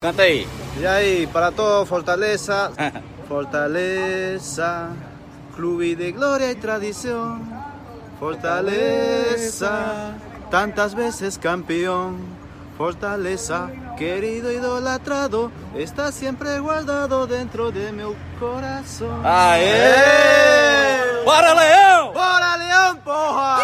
Canta aí. E aí, para todo Fortaleza, Fortaleza, clube de glória e tradição. Fortaleza, tantas vezes campeão. Fortaleza, querido idolatrado, está sempre guardado dentro de meu coração. Aê! Bora, Leão! Bora, Leão, porra!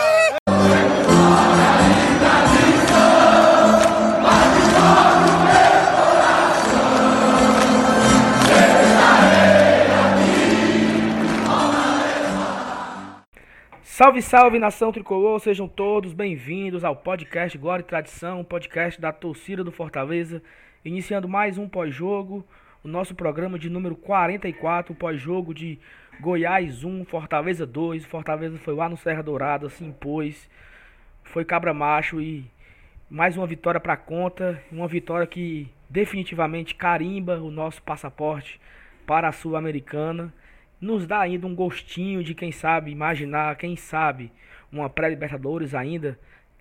Salve, salve nação tricolor, sejam todos bem-vindos ao podcast Glória e Tradição, podcast da torcida do Fortaleza, iniciando mais um pós-jogo, o nosso programa de número 44, pós-jogo de Goiás 1, Fortaleza 2. Fortaleza foi lá no Serra Dourada, se impôs, foi cabra macho e mais uma vitória para conta, uma vitória que definitivamente carimba o nosso passaporte para a Sul-Americana nos dá ainda um gostinho de quem sabe imaginar, quem sabe uma pré-libertadores ainda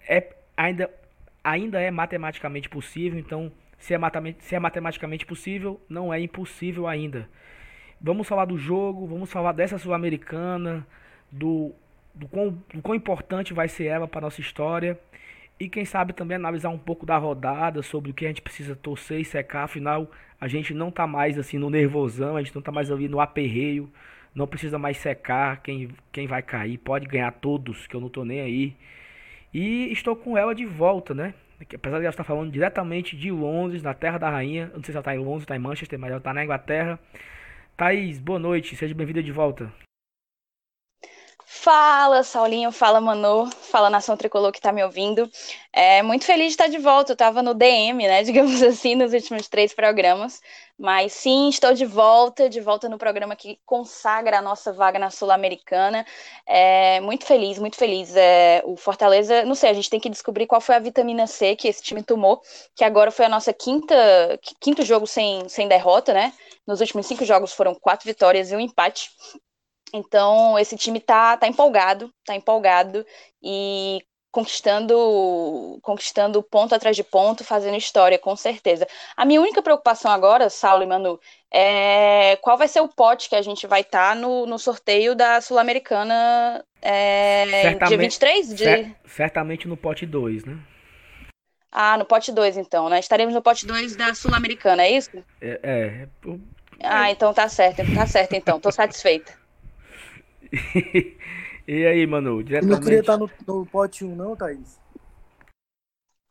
é ainda ainda é matematicamente possível, então se é, se é matematicamente possível, não é impossível ainda. Vamos falar do jogo, vamos falar dessa sul-americana, do, do, quão, do quão importante vai ser ela para nossa história. E quem sabe também analisar um pouco da rodada, sobre o que a gente precisa torcer e secar. Afinal, a gente não tá mais assim no nervosão, a gente não tá mais ali no aperreio. Não precisa mais secar quem, quem vai cair. Pode ganhar todos, que eu não tô nem aí. E estou com ela de volta, né? Apesar de ela estar falando diretamente de Londres, na Terra da Rainha. Não sei se ela está em Londres, está em Manchester, mas ela está na Inglaterra. Thaís, boa noite, seja bem-vinda de volta. Fala, Saulinho, fala, Mano, fala, Nação Tricolor que tá me ouvindo. É muito feliz de estar de volta, eu tava no DM, né, digamos assim, nos últimos três programas, mas sim, estou de volta, de volta no programa que consagra a nossa vaga na Sul-Americana. É, muito feliz, muito feliz. É, o Fortaleza, não sei, a gente tem que descobrir qual foi a vitamina C que esse time tomou, que agora foi a nossa quinta, quinto jogo sem, sem derrota, né, nos últimos cinco jogos foram quatro vitórias e um empate. Então, esse time tá, tá empolgado, tá empolgado e conquistando, conquistando ponto atrás de ponto, fazendo história, com certeza. A minha única preocupação agora, Saulo e Manu, é qual vai ser o pote que a gente vai estar tá no, no sorteio da Sul-Americana é, dia 23? De... Cer certamente no pote 2, né? Ah, no pote 2, então, né? Estaremos no pote 2 da Sul-Americana, é isso? É, é. Ah, então tá certo, tá certo então, tô satisfeita. e aí, Manu? Diretamente... Não queria estar no, no pote 1, não, Thaís?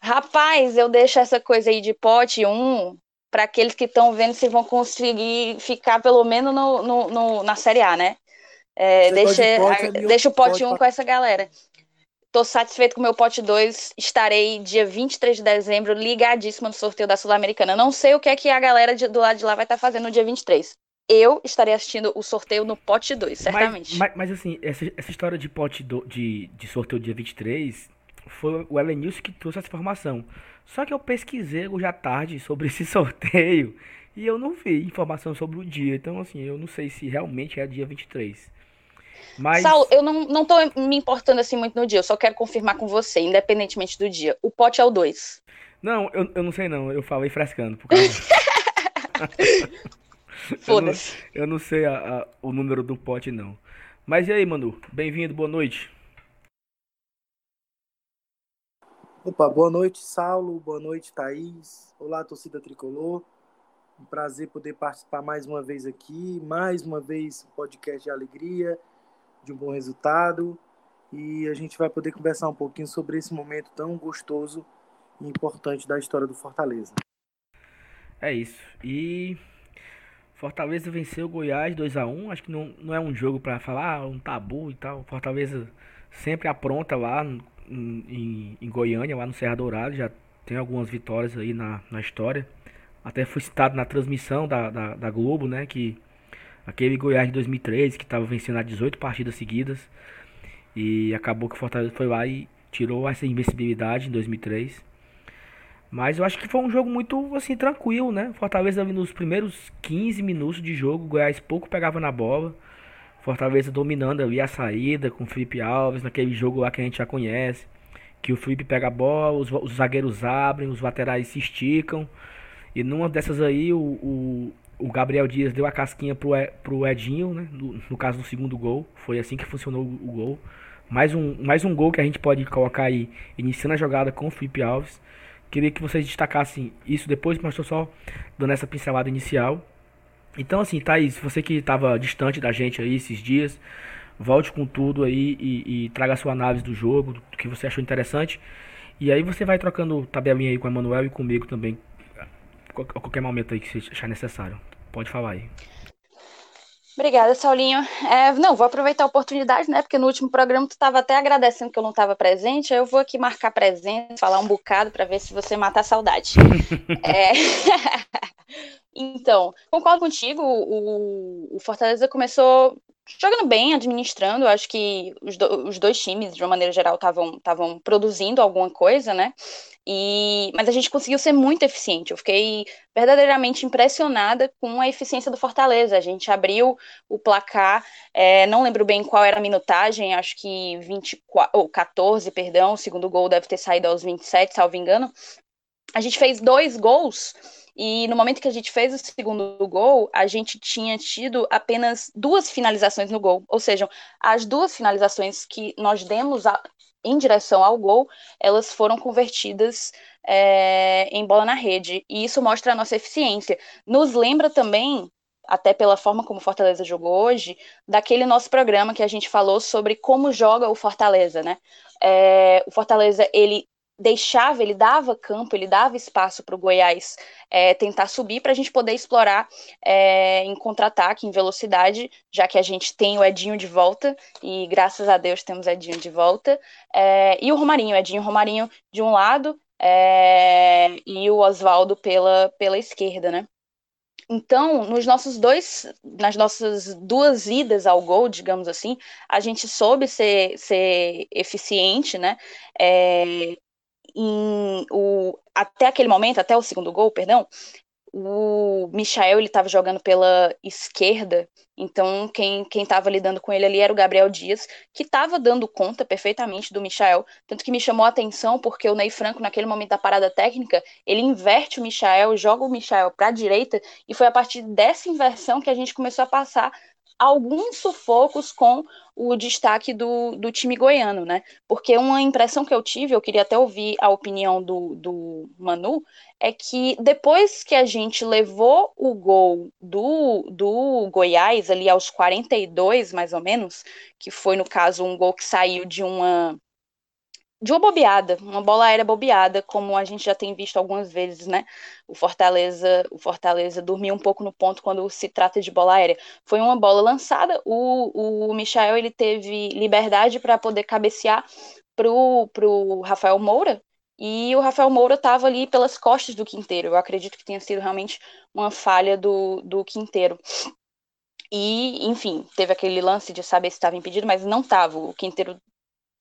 Rapaz, eu deixo essa coisa aí de pote 1 para aqueles que estão vendo se vão conseguir ficar pelo menos no, no, no na Série A, né? É, deixa, pote, é deixa o pote 1 pra... com essa galera. Tô satisfeito com o meu pote 2. Estarei dia 23 de dezembro ligadíssima no sorteio da Sul-Americana. Não sei o que é que a galera de, do lado de lá vai estar tá fazendo no dia 23 eu estarei assistindo o sorteio no pote 2, certamente. Mas, mas, mas, assim, essa, essa história de pote do, de, de sorteio dia 23 foi o Elenilson que trouxe essa informação. Só que eu pesquisei hoje à tarde sobre esse sorteio e eu não vi informação sobre o dia. Então, assim, eu não sei se realmente é dia 23. Mas... Saulo, eu não, não tô me importando assim muito no dia, eu só quero confirmar com você, independentemente do dia. O pote é o 2. Não, eu, eu não sei não, eu falei frescando. Por causa... Foda-se. Eu, eu, não sei a, a, o número do pote, não. Mas e aí, Manu? Bem-vindo, boa noite. Opa, boa noite, Saulo. Boa noite, Thaís. Olá, torcida tricolor. Um prazer poder participar mais uma vez aqui. Mais uma vez, um podcast de alegria, de um bom resultado. E a gente vai poder conversar um pouquinho sobre esse momento tão gostoso e importante da história do Fortaleza. É isso. E Fortaleza venceu Goiás 2 a 1 Acho que não, não é um jogo para falar, ah, um tabu e tal. Fortaleza sempre apronta lá em, em, Goiânia, lá no Serra Dourado. Já tem algumas vitórias aí na, na história. Até foi citado na transmissão da, da, da Globo, né? Que aquele Goiás de 2013 que estava vencendo há 18 partidas seguidas. E acabou que o Fortaleza foi lá e tirou essa invencibilidade em 2003. Mas eu acho que foi um jogo muito assim tranquilo, né? Fortaleza nos primeiros 15 minutos de jogo, o Goiás pouco pegava na bola. Fortaleza dominando ali a saída com o Felipe Alves, naquele jogo lá que a gente já conhece. Que o Felipe pega a bola, os, os zagueiros abrem, os laterais se esticam. E numa dessas aí, o, o, o Gabriel Dias deu a casquinha pro, pro Edinho, né? No, no, caso do segundo gol. Foi assim que funcionou o, o, gol. Mais um, mais um gol que a gente pode colocar aí, iniciando a jogada com o Felipe Alves. Queria que vocês destacassem isso depois, mas estou só dando essa pincelada inicial. Então, assim, Thaís, você que estava distante da gente aí esses dias, volte com tudo aí e, e traga a sua análise do jogo, do que você achou interessante. E aí você vai trocando tabelinha aí com o Emanuel e comigo também, a qualquer momento aí que você achar necessário. Pode falar aí. Obrigada, Saulinho. É, não, vou aproveitar a oportunidade, né? Porque no último programa tu estava até agradecendo que eu não estava presente. Aí eu vou aqui marcar presença, falar um bocado para ver se você mata a saudade. é... então, concordo contigo. O, o Fortaleza começou jogando bem, administrando. Acho que os, do, os dois times, de uma maneira geral, estavam produzindo alguma coisa, né? E, mas a gente conseguiu ser muito eficiente. Eu fiquei verdadeiramente impressionada com a eficiência do Fortaleza. A gente abriu o placar, é, não lembro bem qual era a minutagem, acho que 24, ou 14, perdão. O segundo gol deve ter saído aos 27, salvo engano. A gente fez dois gols. E no momento que a gente fez o segundo gol, a gente tinha tido apenas duas finalizações no gol. Ou seja, as duas finalizações que nós demos a, em direção ao gol, elas foram convertidas é, em bola na rede. E isso mostra a nossa eficiência. Nos lembra também, até pela forma como o Fortaleza jogou hoje, daquele nosso programa que a gente falou sobre como joga o Fortaleza, né? É, o Fortaleza, ele deixava, ele dava campo, ele dava espaço para o Goiás é, tentar subir para a gente poder explorar é, em contra-ataque, em velocidade, já que a gente tem o Edinho de volta, e graças a Deus temos Edinho de volta, é, e o Romarinho, Edinho Romarinho de um lado, é, e o Oswaldo pela, pela esquerda, né? Então, nos nossos dois, nas nossas duas idas ao gol, digamos assim, a gente soube ser, ser eficiente, né? É, em, o, até aquele momento, até o segundo gol, perdão, o Michael ele estava jogando pela esquerda, então quem quem estava lidando com ele ali era o Gabriel Dias, que estava dando conta perfeitamente do Michael, tanto que me chamou a atenção porque o Ney Franco naquele momento da parada técnica, ele inverte o Michael, joga o Michael para a direita e foi a partir dessa inversão que a gente começou a passar alguns sufocos com o destaque do, do time goiano, né? Porque uma impressão que eu tive, eu queria até ouvir a opinião do, do Manu, é que depois que a gente levou o gol do, do Goiás, ali aos 42, mais ou menos, que foi, no caso, um gol que saiu de uma de uma bobeada, uma bola aérea bobeada, como a gente já tem visto algumas vezes, né? O Fortaleza, o Fortaleza dormiu um pouco no ponto quando se trata de bola aérea. Foi uma bola lançada, o, o Michael ele teve liberdade para poder cabecear pro, pro Rafael Moura, e o Rafael Moura estava ali pelas costas do Quinteiro. Eu acredito que tenha sido realmente uma falha do, do Quinteiro. E, enfim, teve aquele lance de saber se estava impedido, mas não estava. O Quinteiro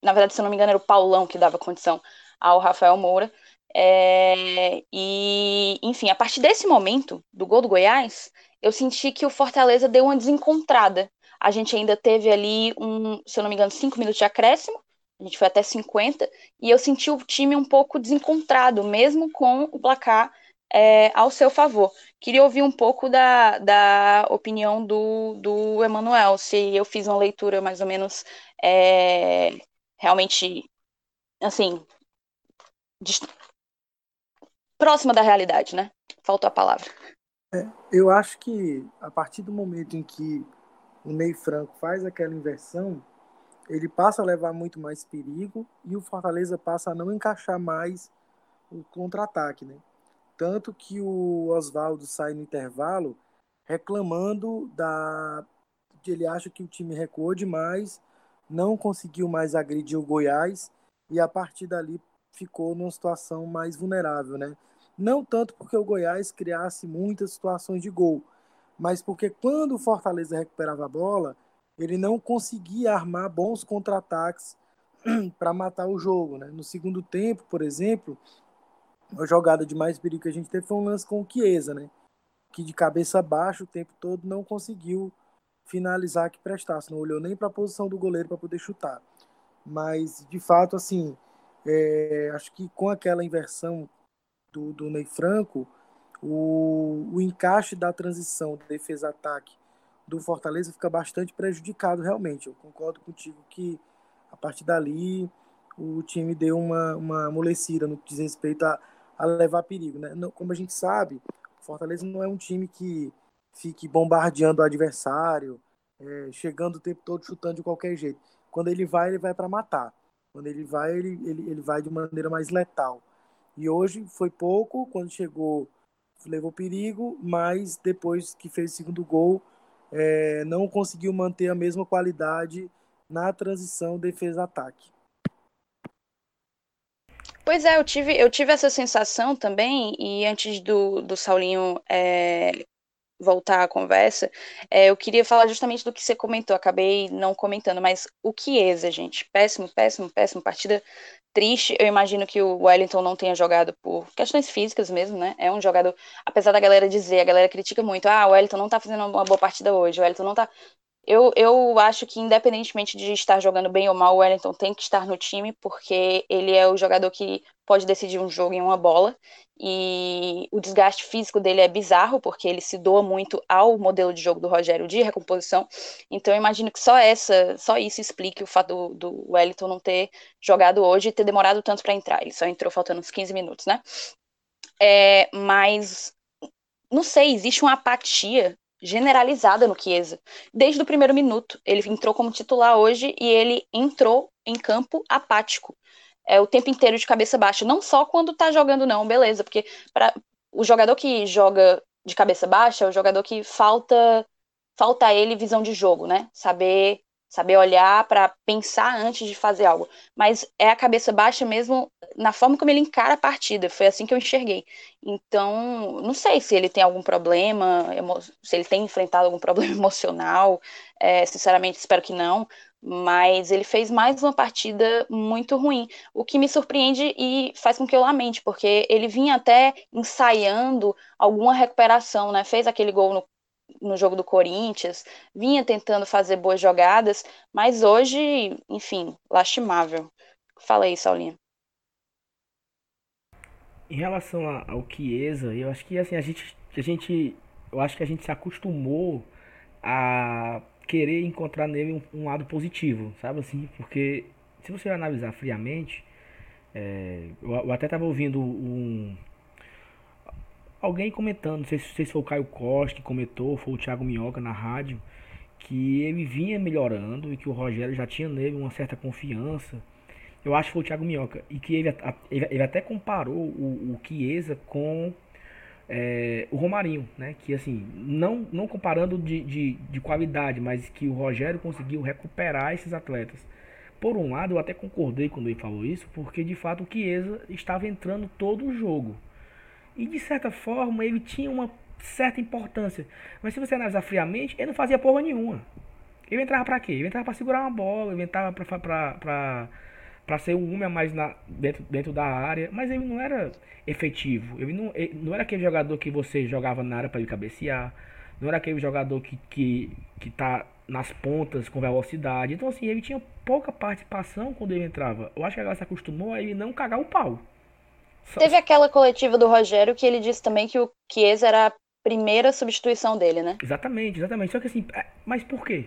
na verdade, se eu não me engano, era o Paulão que dava condição ao Rafael Moura. É, e, enfim, a partir desse momento, do gol do Goiás, eu senti que o Fortaleza deu uma desencontrada. A gente ainda teve ali, um, se eu não me engano, cinco minutos de acréscimo, a gente foi até 50, e eu senti o time um pouco desencontrado, mesmo com o placar é, ao seu favor. Queria ouvir um pouco da, da opinião do, do Emanuel, se eu fiz uma leitura mais ou menos é, realmente, assim, próxima da realidade, né? Faltou a palavra. É, eu acho que a partir do momento em que o Ney Franco faz aquela inversão, ele passa a levar muito mais perigo e o Fortaleza passa a não encaixar mais o contra-ataque, né? Tanto que o Oswaldo sai no intervalo reclamando da ele acha que o time recuou demais não conseguiu mais agredir o Goiás e a partir dali ficou numa situação mais vulnerável, né? Não tanto porque o Goiás criasse muitas situações de gol, mas porque quando o Fortaleza recuperava a bola, ele não conseguia armar bons contra-ataques para matar o jogo, né? No segundo tempo, por exemplo, a jogada de mais perigo que a gente teve foi um lance com o Chiesa, né? Que de cabeça baixa o tempo todo não conseguiu finalizar que prestasse, não olhou nem para a posição do goleiro para poder chutar. Mas, de fato, assim, é, acho que com aquela inversão do, do Ney Franco, o, o encaixe da transição defesa-ataque do Fortaleza fica bastante prejudicado realmente. Eu concordo contigo que a partir dali o time deu uma, uma amolecida no que diz respeito a, a levar perigo. Né? Como a gente sabe, o Fortaleza não é um time que fique bombardeando o adversário, é, chegando o tempo todo chutando de qualquer jeito. Quando ele vai, ele vai para matar. Quando ele vai, ele, ele, ele vai de maneira mais letal. E hoje foi pouco, quando chegou, levou perigo, mas depois que fez o segundo gol, é, não conseguiu manter a mesma qualidade na transição defesa-ataque. Pois é, eu tive, eu tive essa sensação também, e antes do, do Saulinho é, voltar à conversa, é, eu queria falar justamente do que você comentou, acabei não comentando, mas o Chiesa, gente, péssimo, péssimo, péssimo, partida triste, eu imagino que o Wellington não tenha jogado por questões físicas mesmo, né, é um jogador, apesar da galera dizer, a galera critica muito, ah, o Wellington não tá fazendo uma boa partida hoje, o Wellington não tá, eu, eu acho que, independentemente de estar jogando bem ou mal, o Wellington tem que estar no time, porque ele é o jogador que pode decidir um jogo em uma bola. E o desgaste físico dele é bizarro, porque ele se doa muito ao modelo de jogo do Rogério de recomposição. Então, eu imagino que só essa, só isso explique o fato do, do Wellington não ter jogado hoje e ter demorado tanto para entrar. Ele só entrou faltando uns 15 minutos, né? É, mas não sei, existe uma apatia generalizada no Chiesa. Desde o primeiro minuto. Ele entrou como titular hoje e ele entrou em campo apático. É o tempo inteiro de cabeça baixa. Não só quando tá jogando, não, beleza. Porque para o jogador que joga de cabeça baixa é o jogador que falta falta a ele visão de jogo, né? Saber saber olhar para pensar antes de fazer algo. Mas é a cabeça baixa mesmo na forma como ele encara a partida. Foi assim que eu enxerguei. Então, não sei se ele tem algum problema, se ele tem enfrentado algum problema emocional. É, sinceramente, espero que não. Mas ele fez mais uma partida muito ruim, o que me surpreende e faz com que eu lamente, porque ele vinha até ensaiando alguma recuperação, né? Fez aquele gol no no jogo do Corinthians, vinha tentando fazer boas jogadas, mas hoje, enfim, lastimável. Fala aí, Saulinho. Em relação ao Chiesa, eu acho que assim, a gente, a gente, eu acho que a gente se acostumou a querer encontrar nele um, um lado positivo, sabe assim? Porque se você analisar friamente, é, eu, eu, até estava ouvindo um, alguém comentando, não sei, se foi o Caio Costa que comentou, foi o Thiago Minhoca na rádio, que ele vinha melhorando e que o Rogério já tinha nele uma certa confiança. Eu acho que foi o Thiago Minhoca. E que ele, ele até comparou o, o Chiesa com é, o Romarinho, né? Que assim, não, não comparando de, de, de qualidade, mas que o Rogério conseguiu recuperar esses atletas. Por um lado, eu até concordei quando ele falou isso, porque de fato o Chiesa estava entrando todo o jogo. E de certa forma ele tinha uma certa importância. Mas se você analisar friamente, ele não fazia porra nenhuma. Ele entrava para quê? Ele entrava para segurar uma bola, ele entrava para ser um homem a mais na, dentro, dentro da área. Mas ele não era efetivo. Ele não, ele não era aquele jogador que você jogava na área para ele cabecear. Não era aquele jogador que, que, que tá nas pontas com velocidade. Então, assim, ele tinha pouca participação quando ele entrava. Eu acho que a galera se acostumou a ele não cagar o pau. Teve aquela coletiva do Rogério que ele disse também que o Chiesa era a primeira substituição dele, né? Exatamente, exatamente. Só que assim, é, mas por quê?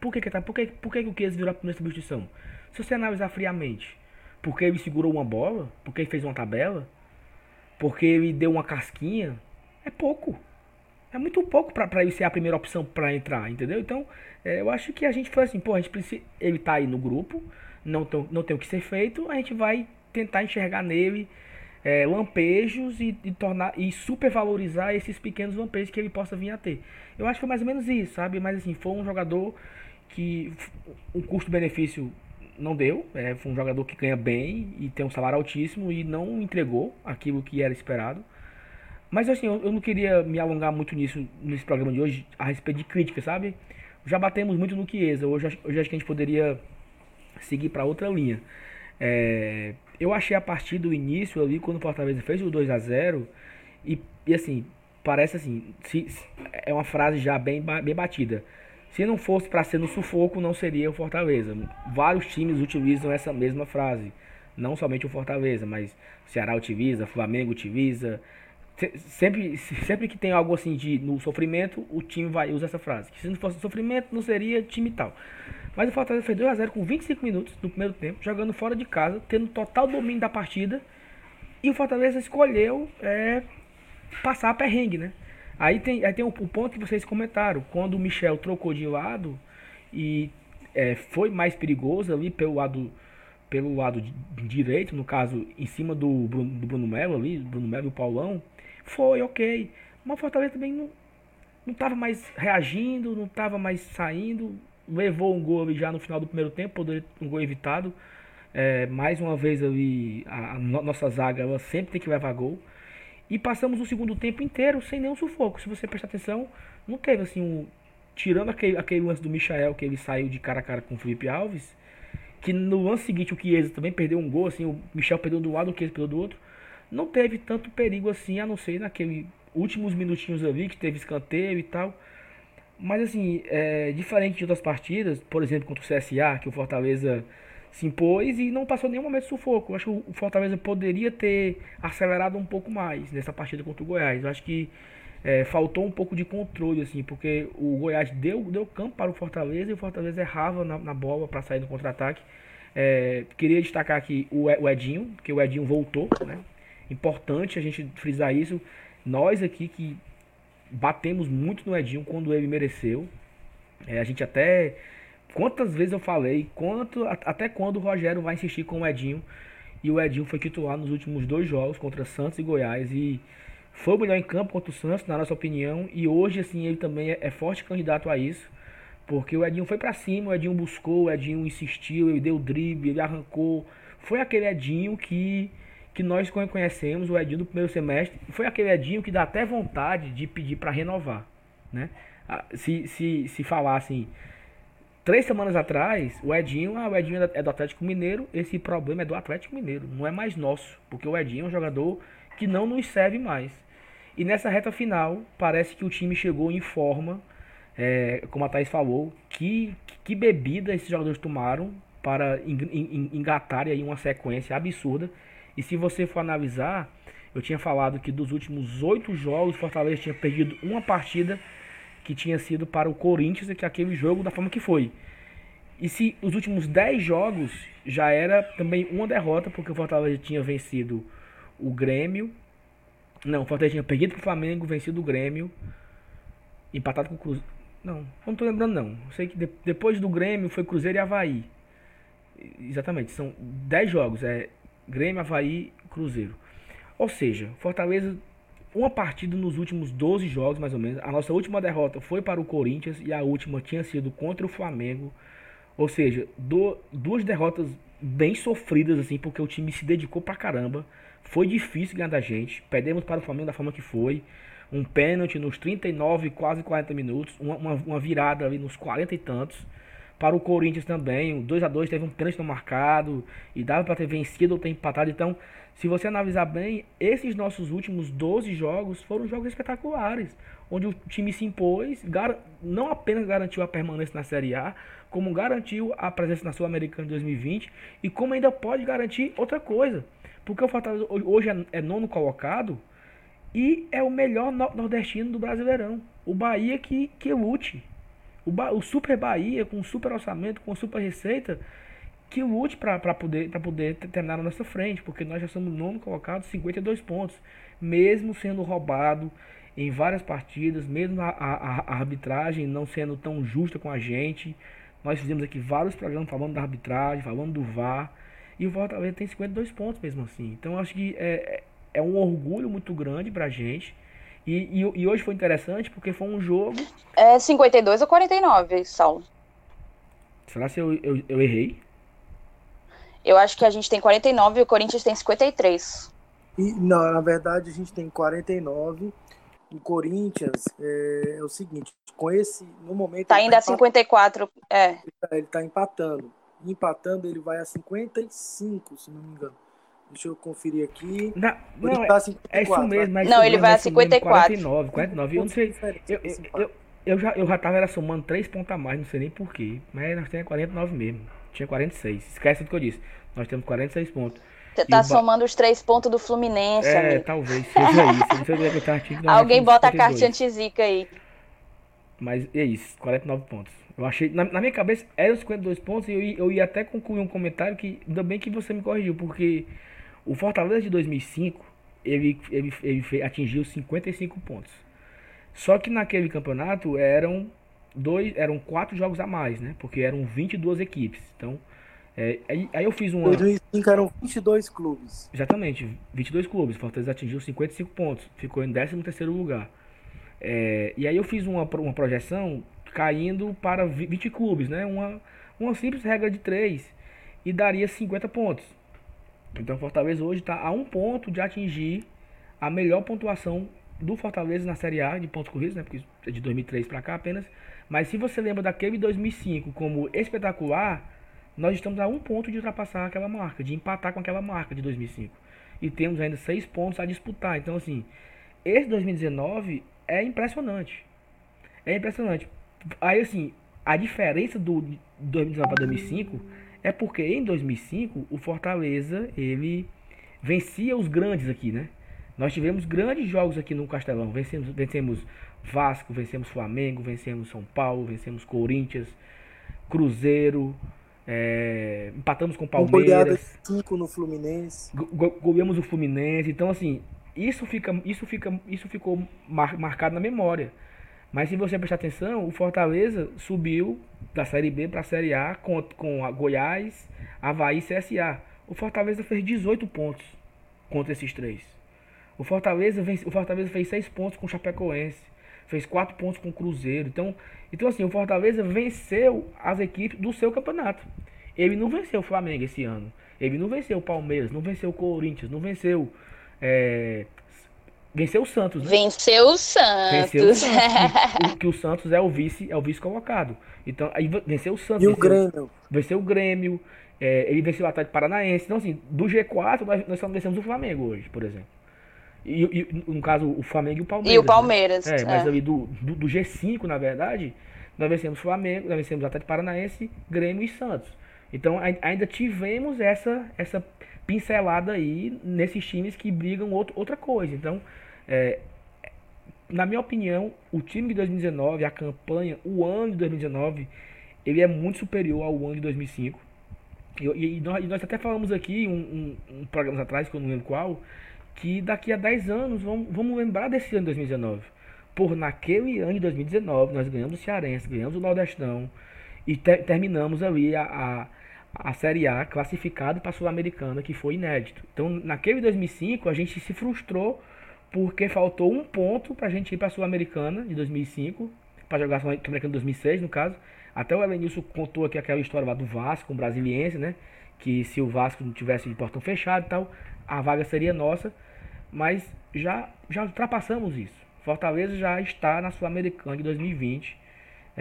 Por que, que, tá, por que, por que o Chiesa virou a primeira substituição? Se você analisar friamente, porque ele segurou uma bola, porque ele fez uma tabela, porque ele deu uma casquinha, é pouco. É muito pouco para ele ser a primeira opção para entrar, entendeu? Então, é, eu acho que a gente foi assim, pô, a gente precisa, ele tá aí no grupo, não, tão, não tem o que ser feito, a gente vai tentar enxergar nele é, lampejos e, e, tornar e supervalorizar esses pequenos lampejos que ele possa vir a ter. Eu acho que foi mais ou menos isso, sabe? Mas assim, foi um jogador que o custo-benefício não deu. É, foi um jogador que ganha bem e tem um salário altíssimo e não entregou aquilo que era esperado. Mas assim, eu, eu não queria me alongar muito nisso nesse programa de hoje a respeito de crítica, sabe? Já batemos muito no Chiesa. Hoje, hoje acho que a gente poderia seguir para outra linha. É, eu achei a partir do início ali, quando o Fortaleza fez o 2 a 0 e, e assim, parece assim, se, é uma frase já bem, bem batida. Se não fosse para ser no sufoco, não seria o Fortaleza. Vários times utilizam essa mesma frase. Não somente o Fortaleza, mas o Ceará utiliza, Flamengo utiliza, sempre, sempre que tem algo assim de no sofrimento, o time vai usar essa frase. Se não fosse sofrimento, não seria time tal. Mas o Fortaleza fez 2x0 com 25 minutos no primeiro tempo, jogando fora de casa, tendo total domínio da partida. E o Fortaleza escolheu é, passar a perrengue, né? Aí tem, aí tem o, o, ponto que vocês comentaram. Quando o Michel trocou de lado e é, foi mais perigoso ali pelo lado pelo lado direito, no caso, em cima do Bruno, do Bruno Melo ali, Bruno Melo e o Paulão, foi ok. Mas o Fortaleza também não, não mais reagindo, não estava mais saindo. Levou um gol ali já no final do primeiro tempo, um gol evitado. É, mais uma vez ali, a, a, nossa zaga ela sempre tem que levar gol. E passamos o segundo tempo inteiro sem nenhum sufoco. Se você prestar atenção, não teve assim um. Tirando aquele, aquele lance do Michael, que ele saiu de cara a cara com o Felipe Alves, que no lance seguinte o Chiesa também perdeu um gol, assim, o Michel perdeu do lado, o Chiesa perdeu do outro. Não teve tanto perigo assim, a não ser naquele últimos minutinhos ali, que teve escanteio e tal. Mas assim, é, diferente de outras partidas, por exemplo, contra o CSA, que o Fortaleza se impôs e não passou nenhum momento de sufoco. Eu acho que o Fortaleza poderia ter acelerado um pouco mais nessa partida contra o Goiás. Eu acho que é, faltou um pouco de controle, assim, porque o Goiás deu, deu campo para o Fortaleza e o Fortaleza errava na, na bola para sair no contra-ataque. É, queria destacar aqui o, Edinho, que o Edinho voltou, né? Importante a gente frisar isso. Nós aqui que batemos muito no Edinho quando ele mereceu. É, a gente até quantas vezes eu falei, quanto até quando o Rogério vai insistir com o Edinho. E o Edinho foi titular nos últimos dois jogos contra Santos e Goiás e foi o melhor em campo contra o Santos, na nossa opinião, e hoje assim ele também é, é forte candidato a isso, porque o Edinho foi para cima, o Edinho buscou, o Edinho insistiu, ele deu drible, ele arrancou. Foi aquele Edinho que que nós conhecemos, o Edinho do primeiro semestre, foi aquele Edinho que dá até vontade de pedir para renovar, né? Ah, se, se, se falassem três semanas atrás, o Edinho, ah, o Edinho é do Atlético Mineiro, esse problema é do Atlético Mineiro, não é mais nosso, porque o Edinho é um jogador que não nos serve mais. E nessa reta final, parece que o time chegou em forma, é, como a Thaís falou, que, que bebida esses jogadores tomaram para engatar aí uma sequência absurda. E se você for analisar, eu tinha falado que dos últimos oito jogos, Fortaleza tinha perdido uma partida que tinha sido para o Corinthians, que aquele jogo da forma que foi. E se os últimos dez jogos já era também uma derrota, porque o Fortaleza tinha vencido o Grêmio. Não, o Fortaleza tinha perdido pro Flamengo, vencido o Grêmio. Empatado com o Cruzeiro. Não, não tô lembrando não. Eu sei que de, depois do Grêmio foi Cruzeiro e Havaí. Exatamente, são 10 jogos. É Grêmio, Havaí Cruzeiro. Ou seja, Fortaleza, uma partida nos últimos 12 jogos, mais ou menos. A nossa última derrota foi para o Corinthians e a última tinha sido contra o Flamengo. Ou seja, do, duas derrotas bem sofridas, assim, porque o time se dedicou pra caramba. Foi difícil ganhar da gente. Perdemos para o Flamengo da forma que foi. Um pênalti nos 39, quase 40 minutos. Uma, uma, virada ali nos 40 e tantos. Para o Corinthians também. O 2 a 2 teve um pênalti no marcado. E dava para ter vencido ou ter empatado. Então, se você analisar bem, esses nossos últimos 12 jogos foram jogos espetaculares. Onde o time se impôs, não apenas garantiu a permanência na Série A, como garantiu a presença na Sul-Americana em 2020 e como ainda pode garantir outra coisa. Porque o Fortaleza hoje é, é nono colocado e é o melhor nordestino do Brasileirão. O Bahia que, que lute. O, ba, o Super Bahia, com super orçamento, com super receita, que lute para poder, poder terminar na nossa frente. Porque nós já somos nono colocado, 52 pontos. Mesmo sendo roubado em várias partidas, mesmo a, a, a arbitragem não sendo tão justa com a gente. Nós fizemos aqui vários programas falando da arbitragem, falando do VAR. E o Fortaleza tem 52 pontos mesmo assim. Então acho que é, é, é um orgulho muito grande pra gente. E, e, e, hoje foi interessante porque foi um jogo. É 52 ou 49, Saulo? Será que eu, eu, eu errei? Eu acho que a gente tem 49 e o Corinthians tem 53. E, não, na verdade a gente tem 49. O Corinthians é, é o seguinte, com esse, no momento. Tá ainda tá a 54, é. Ele tá empatando empatando, ele vai a 55, se não me engano. Deixa eu conferir aqui. Não, não tá é, isso mesmo. É não, ele vai a 54. Mesmo, 49, 49. Eu não sei. Eu, eu, eu, eu, já, eu já tava era somando 3 pontos a mais, não sei nem porquê. Mas nós temos 49 mesmo. Tinha 46. Esquece do que eu disse. Nós temos 46 pontos. Você tá somando os três pontos do Fluminense, É, amigo. talvez seja isso. Não sei onde é que eu tava Alguém temos bota a 52. carta anti-zica aí. Mas é isso, 49 pontos. Eu achei, na, na minha cabeça, eram 52 pontos e eu, eu ia até concluir um comentário que, ainda bem que você me corrigiu, porque o Fortaleza de 2005, ele, ele, ele atingiu 55 pontos. Só que naquele campeonato eram dois, eram quatro jogos a mais, né? Porque eram 22 equipes. Então, é, aí, aí eu fiz Em uma... 2005 eram 22 clubes. Exatamente, 22 clubes. Fortaleza atingiu 55 pontos, ficou em 13º lugar. É, e aí eu fiz uma, uma projeção caindo para vi- 20 clubes, né? Uma, uma simples regra de 3 e daria 50 pontos. Então Fortaleza hoje está a um ponto de atingir a melhor pontuação do Fortaleza na Série A de pontos corridos, né? Porque é de 2003 para cá apenas. Mas se você lembra daquele 2005 como espetacular, nós estamos a um ponto de ultrapassar aquela marca, de empatar com aquela marca de 2005. E temos ainda seis pontos a disputar. Então, assim, esse 2019 é impressionante. É impressionante. Aí, assim, a diferença do de 2019 para 2005 é porque em 2005 o Fortaleza ele vencia os grandes aqui, né? Nós tivemos grandes jogos aqui no Castelão. Vencemos, vencemos Vasco, vencemos Flamengo, vencemos São Paulo, vencemos Corinthians, Cruzeiro, é, empatamos com Palmeiras. 5 no Fluminense. Go- goleamos o Fluminense. Então, assim, isso, fica, isso, fica, isso ficou mar- marcado na memória. Mas se você prestar atenção, o Fortaleza subiu da Série B para a Série A com, com a Goiás, Havaí e CSA. O Fortaleza fez 18 pontos contra esses três. O Fortaleza, vence- o Fortaleza fez 6 pontos com o Chapecoense. Fez 4 pontos com o Cruzeiro. Então, então, assim, o Fortaleza venceu as equipes do seu campeonato. Ele não venceu o Flamengo esse ano. Ele não venceu o Palmeiras, não venceu o Corinthians, não venceu. é, venceu o Santos, né? Venceu o Venceu o Santos. Santos. que, que o Santos é o vice, é o vice colocado. Então, aí ve- venceu o Santos. E o venceu- Grêmio. venceu o Grêmio, é, ele venceu o Atlético Paranaense. Então, assim, do G4, nós, nós só não vencemos o Flamengo hoje, por exemplo. E, e, no caso, o Flamengo e o Palmeiras. E o né? Palmeiras. É, mas é. ali do, do, do G5, na verdade, nós vencemos o Flamengo, nós vencemos o Atlético Paranaense, Grêmio e Santos. Então, ai- ainda tivemos essa, essa pincelada aí nesses times que brigam outro, outra coisa. Então, é, na minha opinião, o time de 2019, a campanha, o ano de 2019, ele é muito superior ao ano de 2005. E, e- nós, e nós até falamos aqui, um, um, um programa atrás, que eu não lembro qual, que daqui a 10 anos vamos, vamos lembrar desse ano de 2019. Por naquele ano de 2019, nós ganhamos o Cearense, ganhamos o Nordestão e te- terminamos ali a, a, a Série A classificado para a Sul-Americana, que foi inédito. Então, naquele 2005, a gente se frustrou porque faltou um ponto para a gente ir para a Sul-Americana de 2005, para jogar a Sul-Americana de 2006, no caso. Até o Elenilson contou aqui aquela história lá do Vasco, um brasiliense, né? Que se o Vasco não tivesse de portão fechado e tal, a vaga seria nossa. Mas já, já ultrapassamos isso. Fortaleza já está na Sul-Americana de 2020.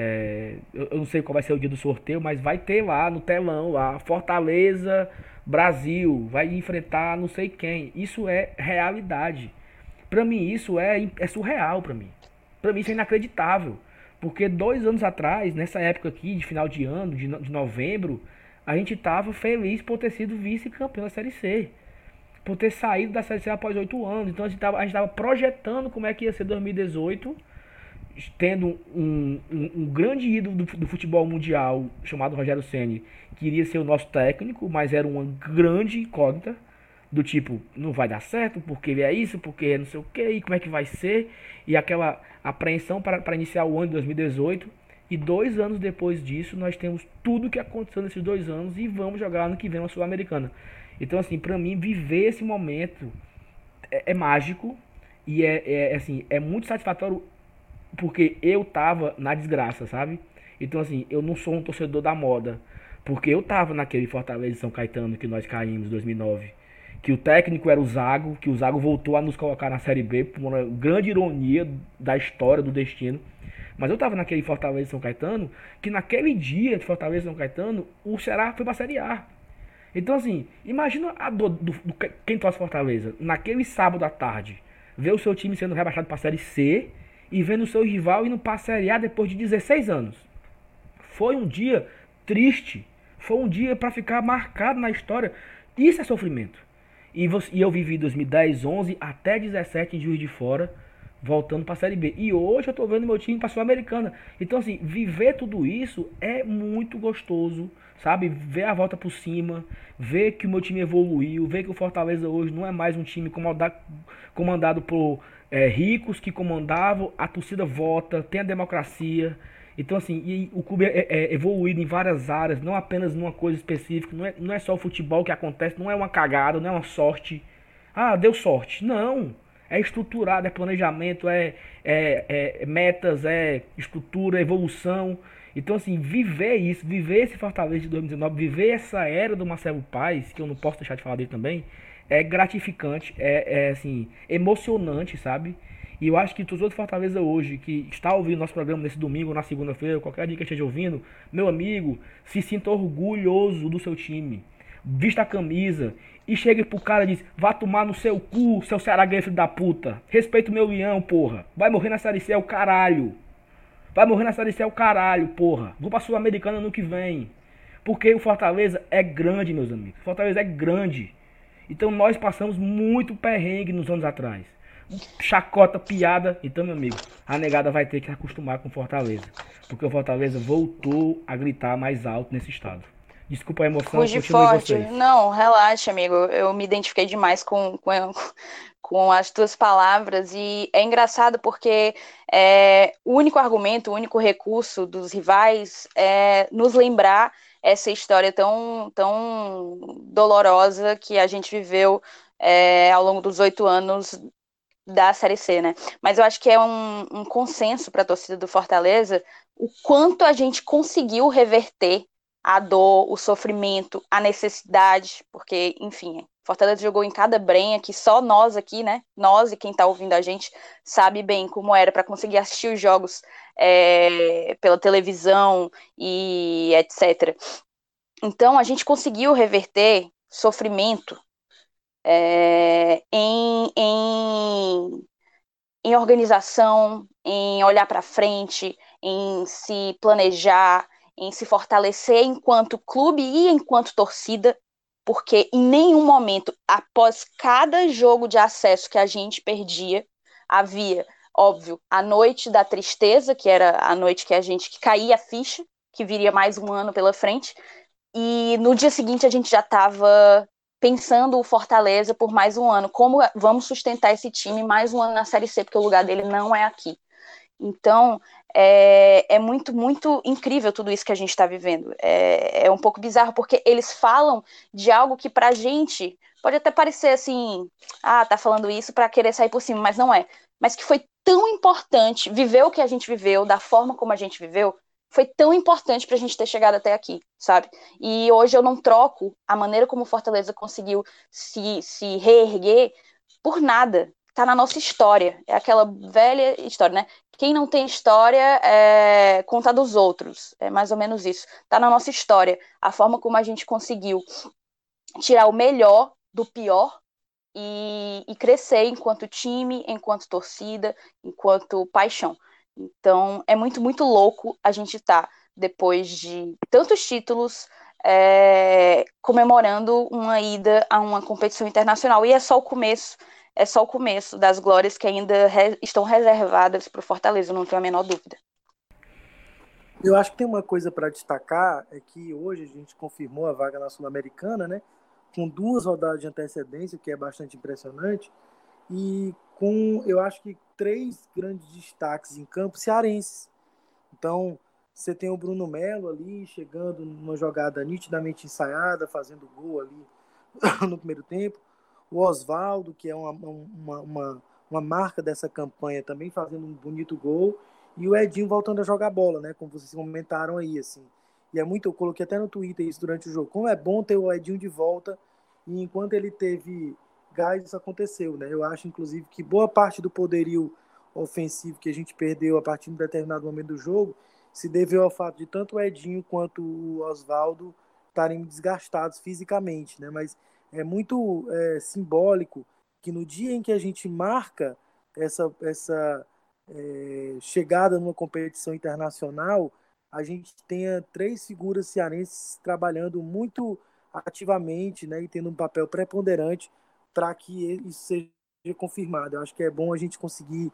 É, eu, não sei qual vai ser o dia do sorteio, mas vai ter lá no telão lá Fortaleza Brasil vai enfrentar não sei quem. Isso é realidade. Pra mim isso é, é surreal pra mim. Pra mim isso é inacreditável. Porque dois anos atrás, nessa época aqui, de final de ano, de, de novembro, a gente tava feliz por ter sido vice-campeão da Série C. Por ter saído da Série C após oito anos. Então a gente, tava, a gente tava projetando como é que ia ser 2018, tendo um, um, um grande ídolo do, do futebol mundial, chamado Rogério Ceni que iria ser o nosso técnico, mas era uma grande incógnita do tipo, não vai dar certo, porque é isso, porque é não sei o que, e como é que vai ser, e aquela apreensão para, para iniciar o ano de 2018, e dois anos depois disso, nós temos tudo o que aconteceu nesses dois anos e vamos jogar ano que vem uma Sul-Americana. Então, assim, para mim, viver esse momento é, é mágico e é, é, assim, é muito satisfatório porque eu tava na desgraça, sabe? Então, assim, eu não sou um torcedor da moda, porque eu tava naquele Fortaleza São Caetano que nós caímos em 2009 que o técnico era o Zago, que o Zago voltou a nos colocar na Série B por uma grande ironia da história, do destino. Mas eu tava naquele Fortaleza São Caetano, que naquele dia de Fortaleza São Caetano, o Ceará foi pra Série A. Então, assim, imagina a dor do, do quem torce Fortaleza, naquele sábado à tarde, ver o seu time sendo rebaixado pra Série C e vendo seu rival indo pra Série A depois de 16 anos. Foi um dia triste, foi um dia para ficar marcado na história. Isso é sofrimento. E, você, e eu vivi 2010, 11 até 17 em Juiz de Fora, voltando para a Série B. E hoje eu estou vendo meu time para a Sul-Americana. Então, assim, viver tudo isso é muito gostoso, sabe? Ver a volta por cima, ver que o meu time evoluiu, ver que o Fortaleza hoje não é mais um time comandado, comandado por é, ricos que comandavam, a torcida vota, tem a democracia. Então, assim, o clube é, é, evoluído em várias áreas, não apenas numa coisa específica, não é, não é só o futebol que acontece, não é uma cagada, não é uma sorte. Ah, deu sorte. Não. É estruturado, é planejamento, é, é, é metas, é estrutura, é evolução. Então, assim, viver isso, viver esse Fortaleza de 2019, viver essa era do Marcelo Paz, que eu não posso deixar de falar dele também, é gratificante, é, é assim, emocionante, sabe? E eu acho que todos de Fortaleza hoje, que está ouvindo nosso programa nesse domingo, na segunda-feira, qualquer dia que esteja ouvindo, meu amigo, se sinta orgulhoso do seu time. Vista a camisa e chegue pro cara e diz: Vá tomar no seu cu, seu Ceará filho da puta. Respeita o meu leão, porra. Vai morrer na Série C é o caralho. Vai morrer na Série C é o caralho, porra. Vou pra Sul-Americana no que vem. Porque o Fortaleza é grande, meus amigos. Fortaleza é grande. Então nós passamos muito perrengue nos anos atrás chacota, piada. Então, meu amigo, a negada vai ter que acostumar com Fortaleza. Porque o Fortaleza voltou a gritar mais alto nesse estado. Desculpa a emoção, Fuge forte. Vocês. Não, relaxa, amigo. Eu me identifiquei demais com, com, com as tuas palavras. E é engraçado porque é, o único argumento, o único recurso dos rivais é nos lembrar essa história tão, tão dolorosa que a gente viveu é, ao longo dos oito anos da Série C, né? Mas eu acho que é um, um consenso para a torcida do Fortaleza o quanto a gente conseguiu reverter a dor, o sofrimento, a necessidade, porque, enfim, Fortaleza jogou em cada brenha que só nós aqui, né? Nós e quem está ouvindo a gente sabe bem como era para conseguir assistir os jogos é, pela televisão e etc. Então a gente conseguiu reverter sofrimento, é, em, em, em organização, em olhar para frente, em se planejar, em se fortalecer enquanto clube e enquanto torcida, porque em nenhum momento, após cada jogo de acesso que a gente perdia, havia, óbvio, a noite da tristeza, que era a noite que a gente que caía a ficha, que viria mais um ano pela frente, e no dia seguinte a gente já estava pensando o Fortaleza por mais um ano. Como vamos sustentar esse time mais um ano na Série C, porque o lugar dele não é aqui. Então, é, é muito, muito incrível tudo isso que a gente está vivendo. É, é um pouco bizarro, porque eles falam de algo que pra gente pode até parecer assim, ah, tá falando isso para querer sair por cima, mas não é. Mas que foi tão importante viver o que a gente viveu, da forma como a gente viveu, foi tão importante para a gente ter chegado até aqui, sabe? E hoje eu não troco a maneira como Fortaleza conseguiu se, se reerguer por nada. Tá na nossa história. É aquela velha história, né? Quem não tem história é conta dos outros. É mais ou menos isso. Tá na nossa história. A forma como a gente conseguiu tirar o melhor do pior e, e crescer enquanto time, enquanto torcida, enquanto paixão. Então, é muito, muito louco a gente estar, tá, depois de tantos títulos, é, comemorando uma ida a uma competição internacional. E é só o começo, é só o começo das glórias que ainda re, estão reservadas para o Fortaleza, não tenho a menor dúvida. Eu acho que tem uma coisa para destacar, é que hoje a gente confirmou a vaga na Sul-Americana, né? Com duas rodadas de antecedência, o que é bastante impressionante. E com, eu acho que três grandes destaques em campo cearenses. Então, você tem o Bruno Melo ali chegando numa jogada nitidamente ensaiada, fazendo gol ali no primeiro tempo. O Oswaldo, que é uma, uma, uma, uma, marca dessa campanha, também fazendo um bonito gol. E o Edinho voltando a jogar bola, né? Como vocês comentaram aí, assim. E é muito, eu coloquei até no Twitter isso durante o jogo. Como é bom ter o Edinho de volta. E enquanto ele teve gás isso aconteceu, né? Eu acho, inclusive, que boa parte do poderio ofensivo que a gente perdeu a partir de um determinado momento do jogo se deveu ao fato de tanto o Edinho quanto o Oswaldo estarem desgastados fisicamente, né? Mas é muito é, simbólico que no dia em que a gente marca essa, essa é, chegada numa competição internacional, a gente tenha três figuras cearenses trabalhando muito ativamente né, e tendo um papel preponderante para que isso seja confirmado. Eu acho que é bom a gente conseguir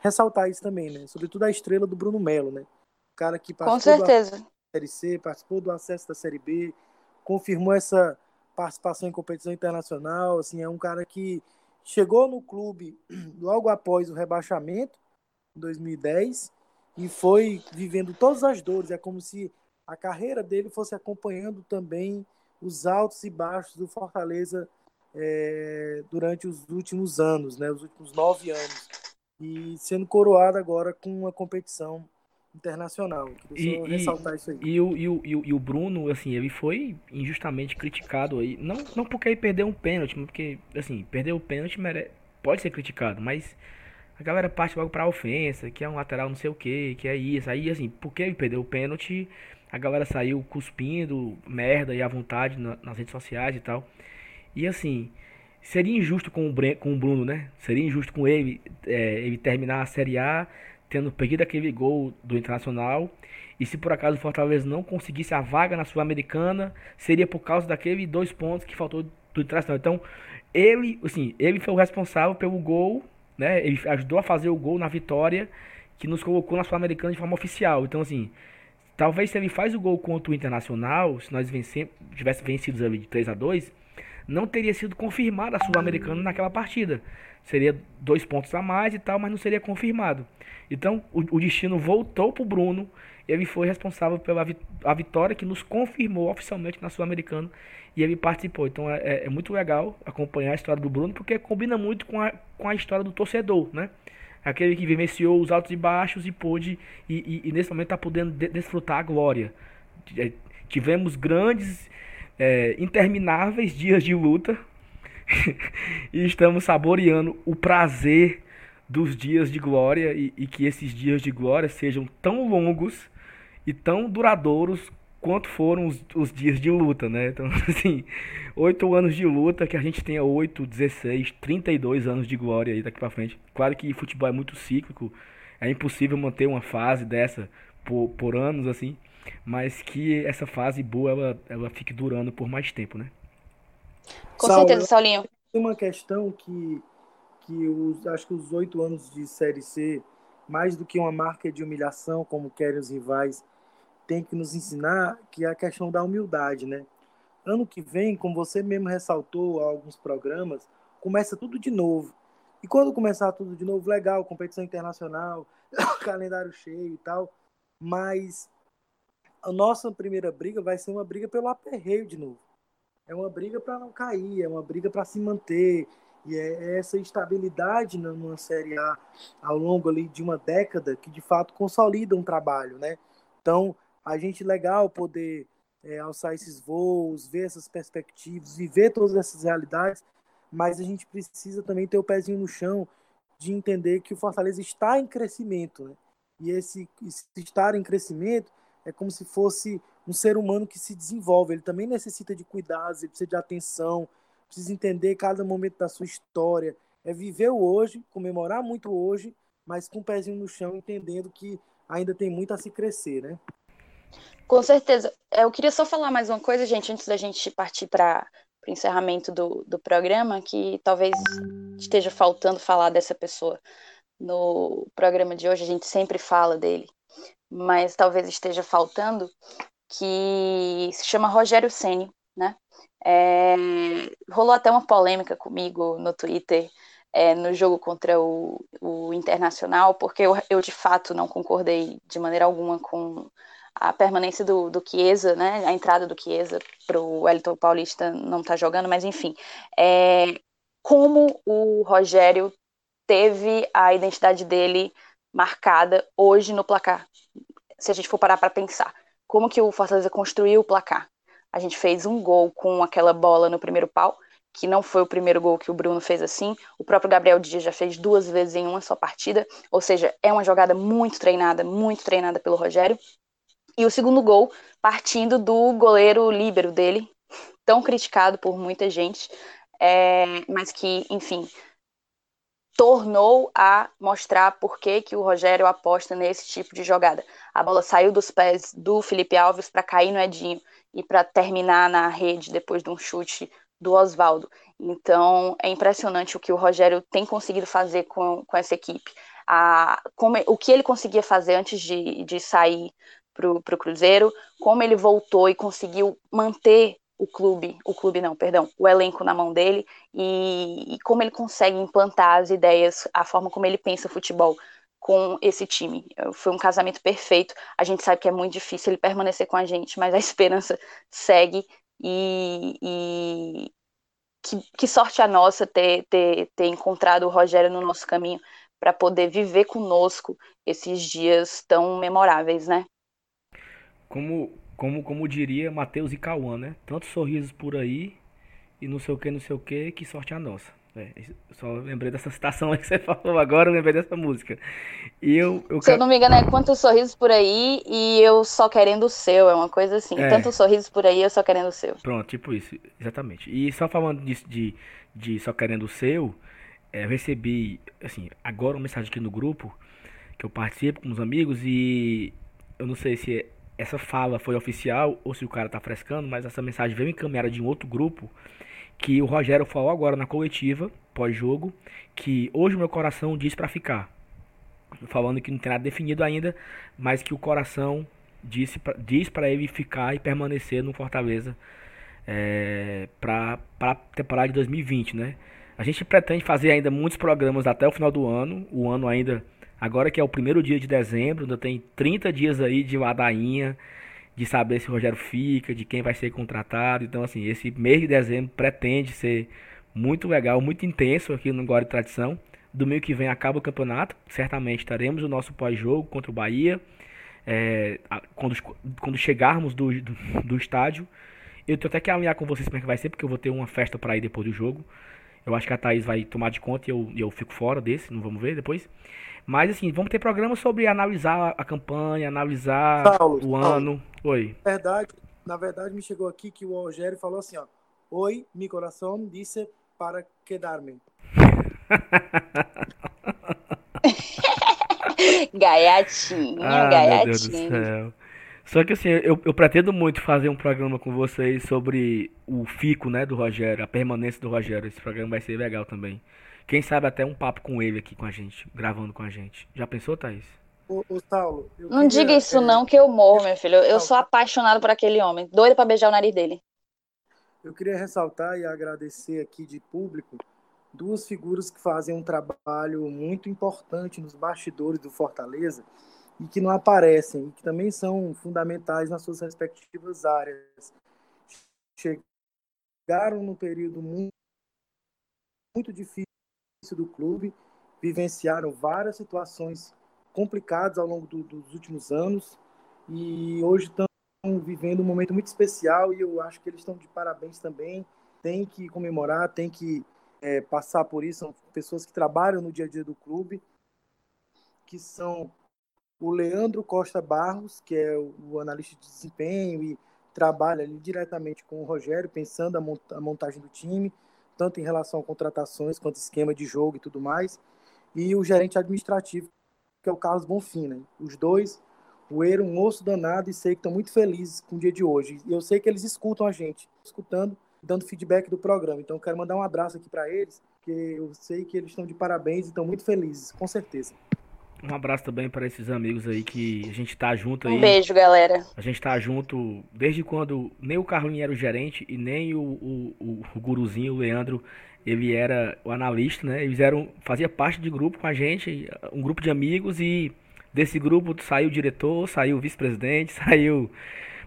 ressaltar isso também, né? Sobretudo a estrela do Bruno Melo, né? O cara que participou Com certeza. da Série C, participou do acesso da Série B, confirmou essa participação em competição internacional, assim, é um cara que chegou no clube logo após o rebaixamento, em 2010, e foi vivendo todas as dores. É como se a carreira dele fosse acompanhando também os altos e baixos do Fortaleza é, durante os últimos anos, né, os últimos nove anos, e sendo coroado agora com uma competição internacional. E, ressaltar e, isso aí. E o, e, o, e o Bruno, assim, ele foi injustamente criticado aí. Não, não porque ele perdeu um pênalti, porque, assim, perder o pênalti mere... pode ser criticado, mas a galera parte logo pra ofensa, que é um lateral não sei o que, que é isso. Aí, assim, porque ele perdeu o pênalti, a galera saiu cuspindo merda e à vontade na, nas redes sociais e tal. E assim, seria injusto com o, Bre com o Bruno, né? Seria injusto com ele, é, ele terminar a Série A tendo perdido aquele gol do Internacional. E se por acaso o Fortaleza não conseguisse a vaga na Sul-Americana, seria por causa daquele dois pontos que faltou do Internacional. Então, ele, assim, ele foi o responsável pelo gol, né? Ele ajudou a fazer o gol na vitória que nos colocou na Sul-Americana de forma oficial. Então, assim, talvez se ele faz o gol contra o Internacional, se nós tivesse vencido ali de 3 a 2 não teria sido confirmada a Sul-Americana naquela partida. Seria dois pontos a mais e tal, mas não seria confirmado. Então o, o destino voltou para o Bruno. Ele foi responsável pela a vitória que nos confirmou oficialmente na Sul-Americana e ele participou. Então é, é, é, muito legal acompanhar a história do Bruno porque combina muito com a, com a história do torcedor, né? Aquele que vivenciou os altos e baixos e pôde, e, e, e nesse momento está podendo de, desfrutar a glória. É, tivemos grandes é, intermináveis dias de luta e estamos saboreando o prazer dos dias de glória e, e, que esses dias de glória sejam tão longos e tão duradouros quanto foram os, os dias de luta, né? Então, assim, oito anos de luta, que a gente tenha oito, 16, 32 anos de glória aí daqui para frente. Claro que futebol é muito cíclico, é impossível manter uma fase dessa por, por anos, assim mas que essa fase boa ela, ela fique durando por mais tempo, né? Com Saulo, certeza, Saulinho. Tem uma questão que, que os, acho que os oito anos de Série C, mais do que uma marca de humilhação, como querem os rivais, tem que nos ensinar, que é a questão da humildade, né? Ano que vem, como você mesmo ressaltou alguns programas, começa tudo de novo. E quando começar tudo de novo, legal, competição internacional, calendário cheio e tal, mas a nossa primeira briga vai ser uma briga pelo aperreio de novo. É uma briga para não cair, é uma briga para se manter. E é essa estabilidade numa Série A ao longo ali de uma década que de fato consolida um trabalho, né? Então, a gente legal poder é, alçar esses voos, ver essas perspectivas, viver todas essas realidades, mas a gente precisa também ter o pezinho no chão de entender que o Fortaleza está em crescimento, né? E esse, esse estar em crescimento é como se fosse um ser humano que se desenvolve. Ele também necessita de cuidados, ele precisa de atenção, precisa entender cada momento da sua história. É viver o hoje, comemorar muito hoje, mas com o pezinho no chão, entendendo que ainda tem muito a se crescer, né? Com certeza. Eu queria só falar mais uma coisa, gente, antes da gente partir para o encerramento do, do programa, que talvez esteja faltando falar dessa pessoa. No programa de hoje, a gente sempre fala dele, mas talvez esteja faltando, que se chama Rogério Ceni, né? É, rolou até uma polêmica comigo no Twitter é, no jogo contra o, o Internacional, porque eu, eu, de fato não concordei de maneira alguma com a permanência do, do Chiesa, né? A entrada do Chiesa para o Wellington Paulista não estar tá jogando, mas enfim, é, como o Rogério teve a identidade dele marcada hoje no placar. Se a gente for parar para pensar, como que o Fortaleza construiu o placar? A gente fez um gol com aquela bola no primeiro pau, que não foi o primeiro gol que o Bruno fez assim. O próprio Gabriel Dias já fez duas vezes em uma só partida, ou seja, é uma jogada muito treinada, muito treinada pelo Rogério. E o segundo gol partindo do goleiro líbero dele, tão criticado por muita gente, é, mas que, enfim, tornou a mostrar por que, que o Rogério aposta nesse tipo de jogada. A bola saiu dos pés do Felipe Alves para cair no Edinho e para terminar na rede depois de um chute do Oswaldo. Então, é impressionante o que o Rogério tem conseguido fazer com, com essa equipe. A, como, o que ele conseguia fazer antes de, de sair para o Cruzeiro, como ele voltou e conseguiu manter o clube, o clube não, perdão, o elenco na mão dele e, e, como ele consegue implantar as ideias, a forma como ele pensa futebol com esse time. Foi um casamento perfeito. A gente sabe que é muito difícil ele permanecer com a gente, mas a esperança segue e, e que, que, sorte a nossa ter, ter, ter encontrado o Rogério no nosso caminho para poder viver conosco esses dias tão memoráveis, né? Como, como, como diria Matheus e Cauã, né? Tantos sorrisos por aí e não sei o que, não sei o que, que sorte a nossa. É, só lembrei dessa citação aí que você falou agora, lembrei dessa música. E eu, eu Se eu não me engano, é quantos sorrisos por aí e eu só querendo o seu, é uma coisa assim. É. Tantos sorrisos por aí, eu só querendo o seu. Pronto, tipo isso, exatamente. E só falando disso de, de só querendo o seu, é, eu recebi, assim, agora uma mensagem aqui no grupo, que eu participo com os amigos e eu não sei se essa fala foi oficial ou se o cara tá frescando, mas essa mensagem veio encaminhada de um outro grupo que o Rogério falou agora na coletiva, pós-jogo, que hoje meu coração diz para ficar. Falando que não tem nada definido ainda, mas que o coração disse pra, diz para ele ficar e permanecer no Fortaleza é, para a temporada de 2020, né? A gente pretende fazer ainda muitos programas até o final do ano. O ano ainda, agora que é o primeiro dia de dezembro, ainda tem 30 dias aí de ladainha, de saber se o Rogério fica, de quem vai ser contratado. Então, assim, esse mês de dezembro pretende ser muito legal, muito intenso aqui no Glória e Tradição. Domingo que vem acaba o campeonato, certamente teremos o nosso pós-jogo contra o Bahia. É, quando, quando chegarmos do, do, do, estádio, eu tenho até que alinhar com vocês como é que vai ser, porque eu vou ter uma festa para ir depois do jogo. Eu acho que a Thaís vai tomar de conta e eu, eu fico fora desse, não vamos ver depois. Mas assim, vamos ter programa sobre analisar a campanha, analisar Paulo, o ano. Paulo, Oi. Na verdade, na verdade, me chegou aqui que o Rogério falou assim, ó. Oi, meu coração disse para quedar-me. gaiatinho, ah, gaiatinho. Só que assim, eu, eu pretendo muito fazer um programa com vocês sobre o fico, né, do Rogério, a permanência do Rogério. Esse programa vai ser legal também. Quem sabe até um papo com ele aqui com a gente, gravando com a gente. Já pensou, Thaís? Ô, ô Saulo, não queria, diga isso é... não, que eu morro, meu filho. Eu sou apaixonado por aquele homem, doido para beijar o nariz dele. Eu queria ressaltar e agradecer aqui de público duas figuras que fazem um trabalho muito importante nos bastidores do Fortaleza e que não aparecem, e que também são fundamentais nas suas respectivas áreas. Chegaram num período muito, muito difícil do clube, vivenciaram várias situações complicadas ao longo do, dos últimos anos e hoje estão vivendo um momento muito especial e eu acho que eles estão de parabéns também. Tem que comemorar, tem que é, passar por isso. São pessoas que trabalham no dia a dia do clube, que são o Leandro Costa Barros, que é o, analista de desempenho e trabalha ali diretamente com o Rogério, pensando a, montagem do time, tanto em relação a contratações quanto esquema de jogo e tudo mais. E o gerente administrativo, que é o Carlos Bonfim. Né? Os dois, o Eiro, um moço danado, e sei que estão muito felizes com o dia de hoje. E eu sei que eles escutam a gente, escutando, dando feedback do programa. Então, quero mandar um abraço aqui para eles, porque eu sei que eles estão de parabéns e estão muito felizes, com certeza. Um abraço também para esses amigos aí que a gente tá junto aí. Um beijo, galera. A gente tá junto desde quando nem o Carlinho era o gerente e nem o, o, o, o guruzinho, o Leandro, ele era o analista, né? Eles eram, fazia parte de grupo com a gente, um grupo de amigos e desse grupo saiu o diretor, saiu o vice-presidente, saiu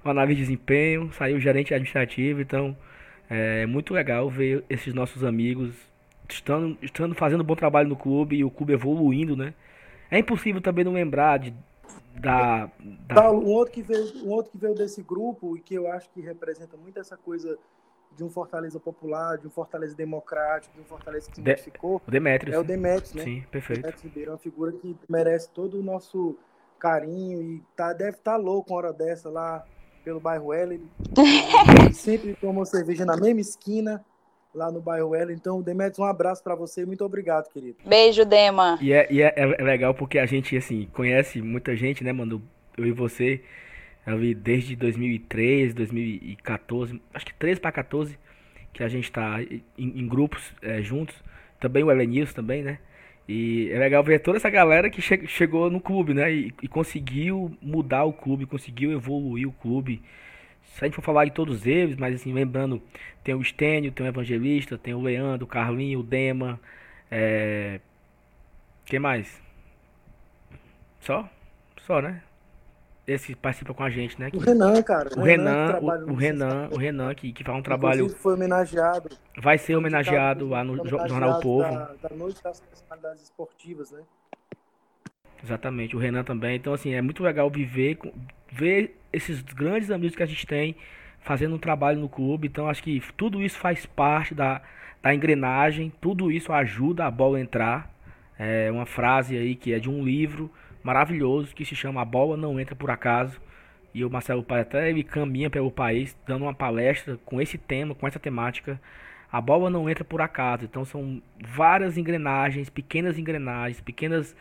o analista de desempenho, saiu o gerente administrativo, então é muito legal ver esses nossos amigos estando, estando fazendo um bom trabalho no clube e o clube evoluindo, né? É impossível também não lembrar de, da, da... Um, outro que veio, um outro que veio desse grupo e que eu acho que representa muito essa coisa de um Fortaleza popular, de um Fortaleza democrático, de um Fortaleza que se modificou. O Demetrius. É o Demetrius, né? Sim, perfeito. Demetrius Ribeiro é uma figura que merece todo o nosso carinho e tá, deve estar tá louco uma hora dessa lá pelo bairro Heller. sempre tomou cerveja na mesma esquina lá no bairro Ela. Então, Demetrios, um abraço para você e muito obrigado, querido. Beijo, Dema. E, é, e é, é, legal porque a gente, assim, conhece muita gente, né, mano? Eu e você, eu vi desde 2013, 2014, acho que 13 para 14. que a gente está em, em, grupos é, juntos, também o Elenilson também, né? E é legal ver toda essa galera que che chegou no clube, né? E, e, conseguiu mudar o clube, conseguiu evoluir o clube. Se a gente for falar de todos eles, mas assim, lembrando, tem o Stênio, tem o Evangelista, tem o Leandro, o Carlinho, o Dema. É... Quem mais? Só? Só, né? esse participa com a gente, né? o Renan, cara. O Renan, o, o Renan, o Renan que, que faz um trabalho. foi homenageado. Vai ser homenageado lá no Jornal Povo. Da, da Noite das Personalidades Esportivas, né? Exatamente, o Renan também. Então, assim, é muito legal viver, ver esses grandes amigos que a gente tem fazendo um trabalho no clube. Então, acho que tudo isso faz parte da, da engrenagem, tudo isso ajuda a bola a entrar. É uma frase aí que é de um livro maravilhoso que se chama A Bola Não Entra Por Acaso. E o Marcelo Pai até ele caminha pelo país dando uma palestra com esse tema, com essa temática. A bola não entra por acaso. Então são várias engrenagens, pequenas engrenagens, pequenas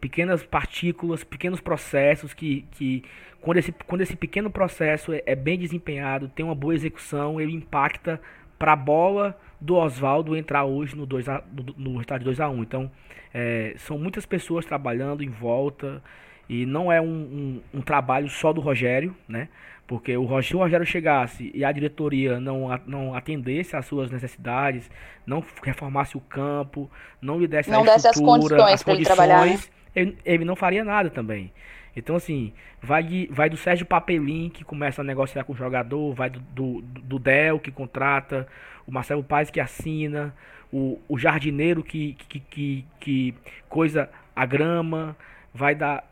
pequenas partículas, pequenos processos que, que quando, esse, quando esse pequeno processo é, é bem desempenhado, tem uma boa execução, ele impacta para a bola do Oswaldo entrar hoje no, 2 a, no, no estádio 2 a 1 Então, é, são muitas pessoas trabalhando em volta e não é um, um, um trabalho só do Rogério, né? Porque o, se o Rogério chegasse e a diretoria não, não atendesse às suas necessidades, não reformasse o campo, não lhe desse não a estrutura, as condições, as condições ele, ele não faria nada também. Então, assim, vai, de, vai do Sérgio Papelim, que começa a negociar com o jogador, vai do, do, do Del, que contrata, o Marcelo Paz, que assina, o, o jardineiro que, que, que, que coisa a grama, vai da,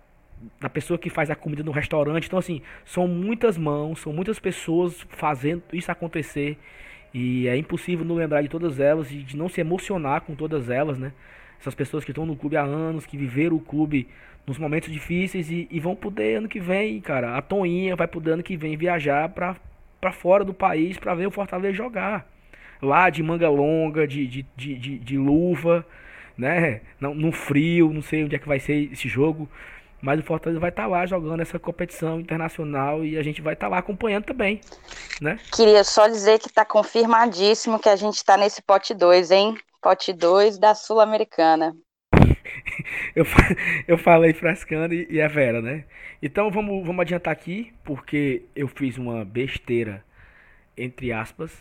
da pessoa que faz a comida no restaurante. Então, assim, são muitas mãos, são muitas pessoas fazendo isso acontecer. E é impossível não lembrar de todas elas e de não se emocionar com todas elas, né? Essas pessoas que estão no clube há anos, que viveram o clube nos momentos difíceis e, e, vão poder ano que vem, cara. A Toinha vai poder ano que vem viajar pra, pra fora do país pra ver o Fortaleza jogar. Lá de manga longa, de, de, de, de, de luva, né? No, no frio, não sei onde é que vai ser esse jogo. Mas o Fortaleza vai estar tá lá jogando essa competição internacional e a gente vai estar tá lá acompanhando também, né? Queria só dizer que está confirmadíssimo que a gente está nesse pote 2, hein? Pote 2 da Sul-Americana. eu, eu falei frescando e, e é vera, né? Então vamos, vamos adiantar aqui, porque eu fiz uma besteira, entre aspas,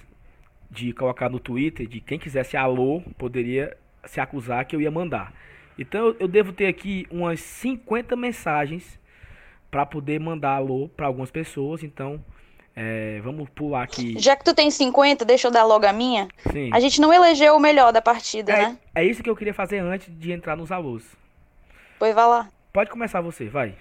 de colocar no Twitter, de quem quisesse alô, poderia se acusar que eu ia mandar. Então eu devo ter aqui umas 50 mensagens para poder mandar alô para algumas pessoas, então é, vamos pular aqui. Já que tu tem 50, deixa eu dar logo a minha. Sim. A gente não elegeu o melhor da partida, é, né? É isso que eu queria fazer antes de entrar nos alôs. Pois vai lá. Pode começar você, vai.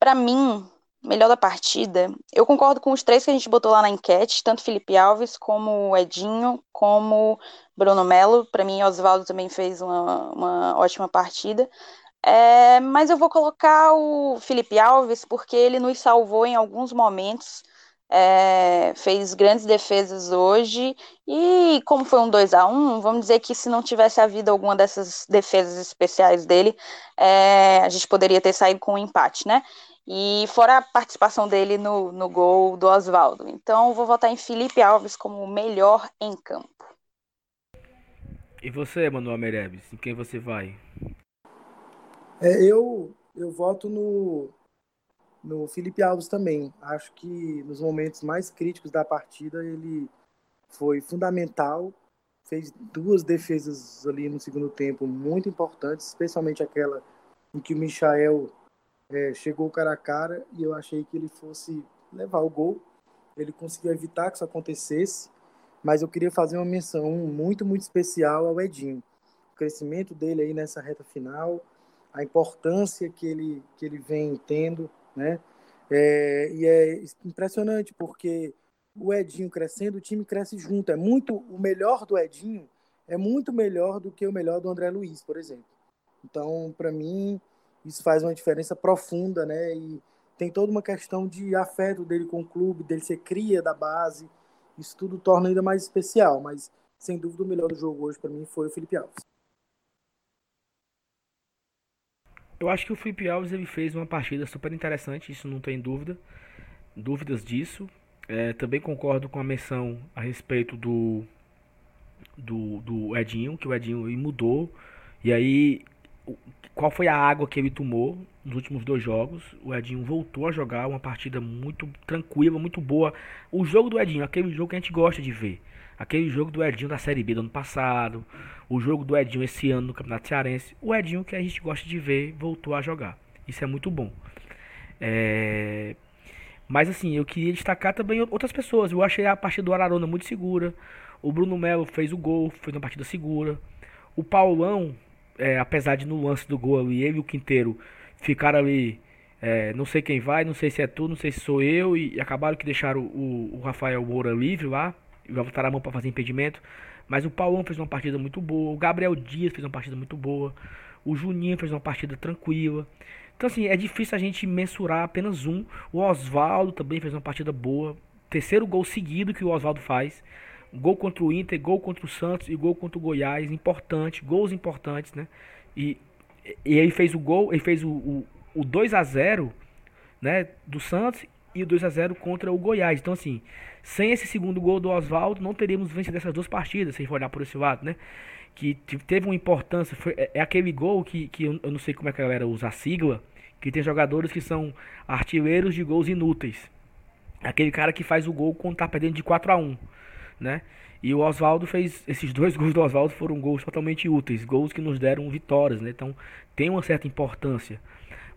Para mim, melhor da partida, eu concordo com os três que a gente botou lá na enquete, tanto Felipe Alves como o Edinho, como Bruno Melo. Para mim, Oswaldo também fez uma, uma ótima partida. É, mas eu vou colocar o Felipe Alves porque ele nos salvou em alguns momentos, é, fez grandes defesas hoje, e como foi um 2 a 1 vamos dizer que se não tivesse havido alguma dessas defesas especiais dele, é, a gente poderia ter saído com um empate, né? E fora a participação dele no, no gol do Oswaldo. Então, vou votar em Felipe Alves como o melhor em campo. E você, Manuel Meirelles, em quem você vai? É, eu, eu voto no, no Felipe Alves também. Acho que nos momentos mais críticos da partida ele foi fundamental. Fez duas defesas ali no segundo tempo muito importantes, especialmente aquela em que o Michael é, chegou cara a cara e eu achei que ele fosse levar o gol. Ele conseguiu evitar que isso acontecesse, mas eu queria fazer uma menção muito, muito especial ao Edinho. O crescimento dele aí nessa reta final, a importância que ele, que ele vem tendo, né? É, e é impressionante porque o Edinho crescendo, o time cresce junto. É muito o melhor do Edinho é muito melhor do que o melhor do André Luiz, por exemplo. Então, para mim, isso faz uma diferença profunda, né? E tem toda uma questão de afeto dele com o clube, dele ser cria da base. Isso tudo torna ainda mais especial, mas sem dúvida o melhor do jogo hoje para mim foi o Felipe Alves. Eu acho que o Felipe Alves ele fez uma partida super interessante, isso não tem dúvida, dúvidas disso. É, também concordo com a menção a respeito do, do, do Edinho, que o Edinho mudou. E aí, qual foi a água que ele tomou nos últimos dois jogos? O Edinho voltou a jogar uma partida muito tranquila, muito boa. O jogo do Edinho, aquele jogo que a gente gosta de ver. Aquele jogo do Edinho da Série B do ano passado. O jogo do Edinho esse ano no Campeonato Cearense. O Edinho que a gente gosta de ver voltou a jogar. Isso é muito bom. É... Mas assim, eu queria destacar também outras pessoas. Eu achei a partida do Ararona muito segura. O Bruno Melo fez o gol, fez uma partida segura. O Paulão, é, apesar de no lance do gol ali, ele e o Quinteiro ficaram ali. É, não sei quem vai, não sei se é tu, não sei se sou eu. E, acabaram que deixaram o, o Rafael Moura livre lá vai botar a mão para fazer impedimento. Mas o Paulão fez uma partida muito boa, o Gabriel Dias fez uma partida muito boa, o Juninho fez uma partida tranquila. Então assim, é difícil a gente mensurar apenas um. O Oswaldo também fez uma partida boa. Terceiro gol seguido que o Oswaldo faz. Gol contra o Inter, gol contra o Santos e gol contra o Goiás, importante, gols importantes, né? E, e ele fez o gol, ele fez o, o, o 2 a 0 né, do Santos e o 2 a 0 contra o Goiás. Então assim, sem esse segundo gol do Oswaldo, não teríamos vencido essas duas partidas, se for olhar por esse lado, né? Que teve uma importância, foi, é, é aquele gol que, que eu, eu não sei como é que a galera usa a sigla, que tem jogadores que são artilheiros de gols inúteis. Aquele cara que faz o gol quando tá perdendo de 4 a 1 né? E o Oswaldo fez. Esses dois gols do Oswaldo foram gols totalmente úteis, gols que nos deram vitórias, né? Então tem uma certa importância.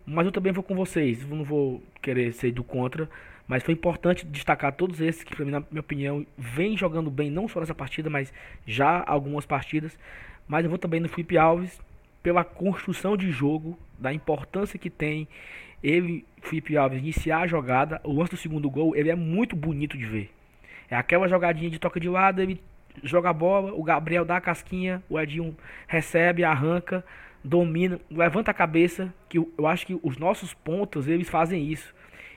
Mas eu também vou com vocês, não vou querer ser do contra. Mas foi importante destacar todos esses que, na minha opinião, vem jogando bem, não só nessa partida, mas já algumas partidas. Mas eu vou também no Felipe Alves, pela construção de jogo, da importância que tem ele, Felipe Alves, iniciar a jogada. O lance do segundo gol, ele é muito bonito de ver. É aquela jogadinha de toca de lado, ele joga a bola, o Gabriel dá a casquinha, o Edinho recebe, arranca, domina, levanta a cabeça, que eu acho que os nossos pontos, eles fazem isso.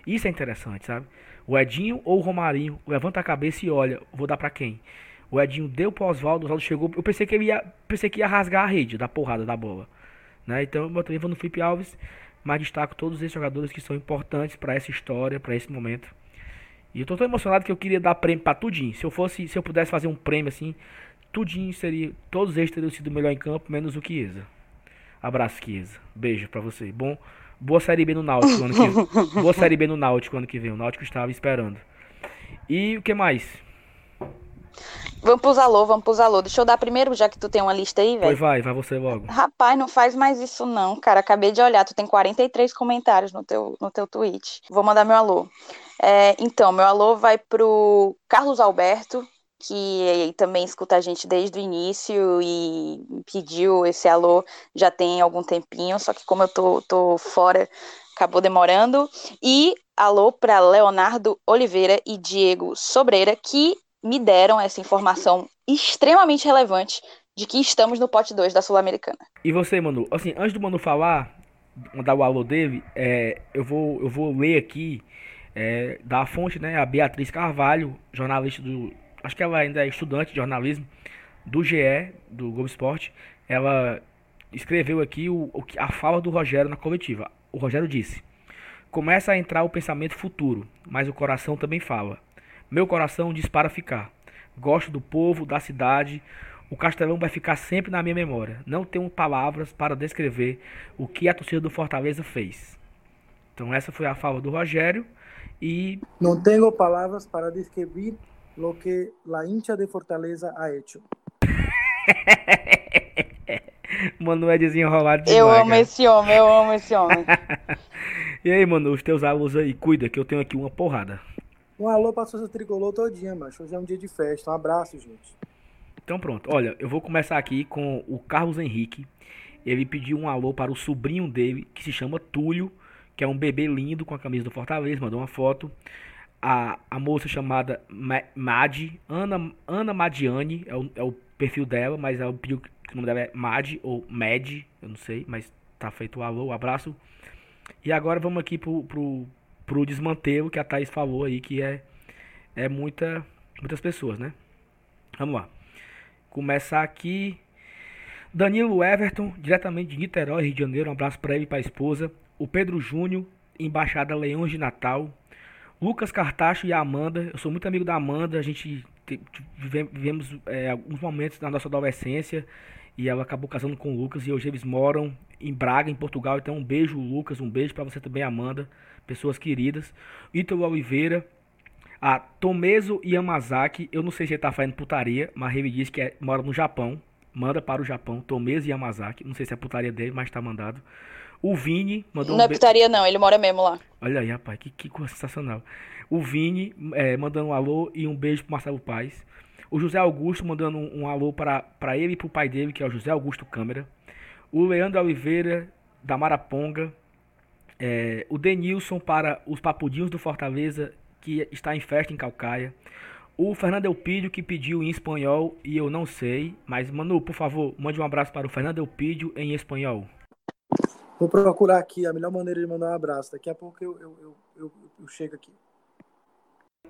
Isso é interessante, sabe? O Edinho ou o Romarinho levanta a cabeça e olha, vou dar para quem? O Edinho deu pro Oswaldo, o Oswaldo chegou, eu pensei que ele ia, pensei que ia rasgar a rede da porrada da bola, né? Então eu também vou no Felipe Alves, mas destaco todos esses jogadores que são importantes para essa história, para esse momento. E eu tô tão emocionado que eu queria dar prêmio para tudinho. Se eu fosse, se eu pudesse fazer um prêmio assim, tudinho seria, todos eles teriam sido melhor em campo, menos o Chiesa. Abraço, Chiesa. Beijo para você. Bom, boa série B no Náutico ano que Boa série B no Náutico ano que vem. O Náutico estava esperando. E o que mais? Vamos pros alô, vamos pros alô. Deixa eu dar primeiro, já que tu tem uma lista aí, velho. Pois vai, vai você logo. Rapaz, não faz mais isso não, cara. Acabei de olhar, tu tem 43 comentários no teu, no teu tweet. Vou mandar meu alô. É, então, meu alô vai pro Carlos Alberto, que também escuta a gente desde o início e pediu esse alô já tem algum tempinho, só que como eu tô, tô fora, acabou demorando. E alô para Leonardo Oliveira e Diego Sobreira, que me deram essa informação extremamente relevante de que estamos no pote 2 da Sul-Americana. E você, Manu? Assim, antes do Manu falar, mandar o alô dele, é, eu, vou, eu vou ler aqui é, da fonte, né? A Beatriz Carvalho, jornalista do. Acho que ela ainda é estudante de jornalismo do GE, do Globo Esporte. Ela escreveu aqui o, a fala do Rogério na coletiva. O Rogério disse: Começa a entrar o pensamento futuro, mas o coração também fala. Meu coração diz para ficar. Gosto do povo, da cidade. O Castelão vai ficar sempre na minha memória. Não tenho palavras para descrever o que a torcida do Fortaleza fez. Então essa foi a fala do Rogério e não tenho palavras para descrever o que a hincha de Fortaleza ha hecho. Mano, é desenrolado demais, Eu amo cara. esse homem, eu amo esse homem. e aí, mano, os teus alunos aí, cuida que eu tenho aqui uma porrada. Um alô pra sua tricolor todinha, macho. Hoje é um dia de festa. Um abraço, gente. Então pronto, olha, eu vou começar aqui com o Carlos Henrique. Ele pediu um alô para o sobrinho dele, que se chama Túlio, que é um bebê lindo com a camisa do Fortaleza, mandou uma foto. A, a moça chamada Mad, Ana, Ana Madiane, é o, é o perfil dela, mas ela pediu que o nome dela é Mad ou Mad, eu não sei, mas tá feito o alô, um abraço. E agora vamos aqui pro, pro, pro desmantelo que a Thaís falou aí, que é, é muita, muitas pessoas, né? Vamos lá. Começar aqui. Danilo Everton, diretamente de Niterói, Rio de Janeiro. Um abraço para ele e para a esposa. O Pedro Júnior, Embaixada Leões de Natal. Lucas Cartacho e a Amanda. Eu sou muito amigo da Amanda. A gente vivemos é, alguns momentos na nossa adolescência e ela acabou casando com o Lucas e hoje eles moram em Braga, em Portugal. Então um beijo, Lucas, um beijo para você também, Amanda, pessoas queridas. Ítalo Oliveira, a Tomezo Yamazaki, eu não sei se ele tá fazendo putaria, mas ele disse que é, mora no Japão. Manda para o Japão, Tomezo Yamazaki. Não sei se é putaria dele, mas tá mandado. O Vini mandou Não um é putaria, não, ele mora mesmo lá. Olha aí, rapaz, que, que coisa sensacional. O Vini é, mandando um alô e um beijo pro Marcelo Paz. O José Augusto mandando um, um alô para, para ele e pro pai dele, que é o José Augusto Câmara. O Leandro Oliveira, da Maraponga. É, o Denilson para os Papudinhos do Fortaleza, que está em festa em Calcaia. O Fernando Elpídio, que pediu em espanhol e eu não sei. Mas, Manu, por favor, mande um abraço para o Fernando Elpídio em espanhol. Vou procurar aqui a melhor maneira de mandar um abraço. Daqui a pouco eu, eu, eu, eu, eu chego aqui.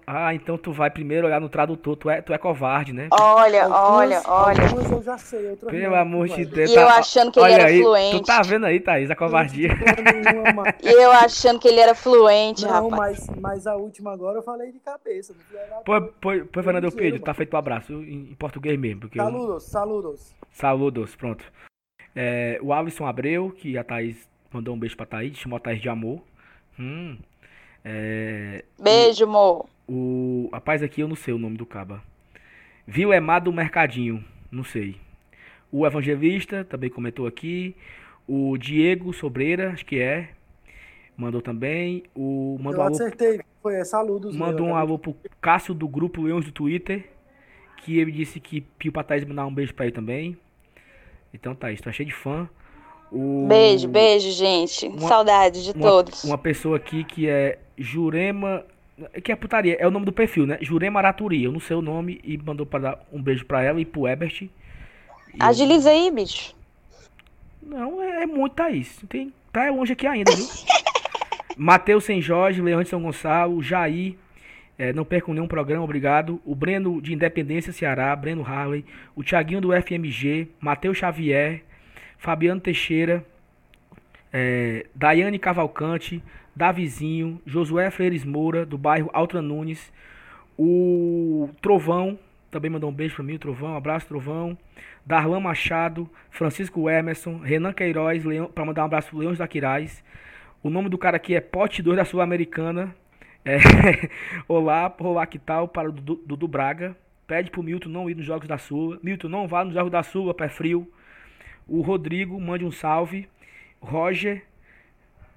Ah, então tu vai primeiro olhar no tradutor. Tu é, tu é covarde, né? Olha, olha, olha. eu já sei, outras Pelo não, amor de Deus. E eu achando que ele era aí, fluente. Tu tá vendo aí, Thaís, a covardia. E eu achando que ele era fluente, Não, rapaz. mas, mas a última agora eu falei de cabeça. não pô Fernando Pedro, mano. tá feito o abraço em, em português mesmo. Porque eu- Saludos, saludos. Saludos, pronto. É, o Alisson Abreu, que a Thaís mandou um beijo pra Thaís, chamou a Thaís de amor. Hum. É, Beijo, amor. o rapaz aqui, eu não sei o nome do caba. Viu Emar do Mercadinho, não sei. O Evangelista também comentou aqui. O Diego Sobreira, acho que é. Mandou também. O mandou eu um alô, acertei. Foi é, saludos. mandou meu, um alô pro Cássio do grupo Leões do Twitter. Que ele disse que pediu pra Thaís mandar um beijo pra ele também. Então, Thaís, tô cheio de fã. O- Beijo, beijo, gente. Uma- Saudade de uma, todos. Uma pessoa aqui que é Jurema. Que é putaria, é o nome do perfil, né? Jurema Araturi. Eu não sei o nome e mandou pra dar um beijo pra ela e pro Ebert. E- Agiliza aí, bicho. Não, é, é muito, Thaís. Tem, tá longe aqui ainda, viu? Matheus Sem Jorge, de São Gonçalo, Jair. É, não percam nenhum programa, obrigado. O Breno de Independência Ceará, Breno Harley. O Thiaguinho do FMG, Matheus Xavier, Fabiano Teixeira, é, Daiane Cavalcante, Davizinho, Josué Freires Moura, do bairro Altra Nunes. O Trovão, também mandou um beijo pra mim, o Trovão, um abraço, Trovão. Darlan Machado, Francisco Emerson, Renan Queiroz, para mandar um abraço pro Leões da Quirais. O nome do cara aqui é Pote 2 da Sul-Americana. É, olá, olá, que tal? Para o Dudu, Braga. Pede pro Milton não ir nos Jogos da Sula. Milton, não vá nos Jogos da Sula, pé frio. O Rodrigo, mande um salve. Roger,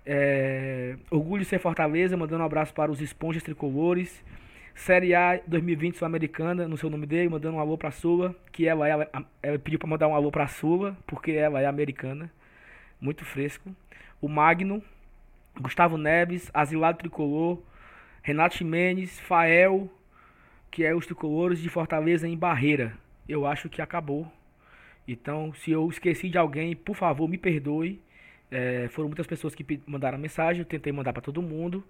é, Orgulho de ser Fortaleza, mandando um abraço para os esponjas tricolores. Série A 2020 Sul-Americana, no seu nome dele, mandando um alô pra Sula, que ela é, ela pediu para mandar um alô pra Sula, porque ela é americana. Muito fresco. O Magno, Gustavo Neves, Asilado Tricolor, Renato Ximenes, Fael, que é os tricolores de Fortaleza em Barreira. Eu acho que acabou. Então, se eu esqueci de alguém, por favor, me perdoe. É, foram muitas pessoas que mandaram mensagem, eu tentei mandar para todo mundo.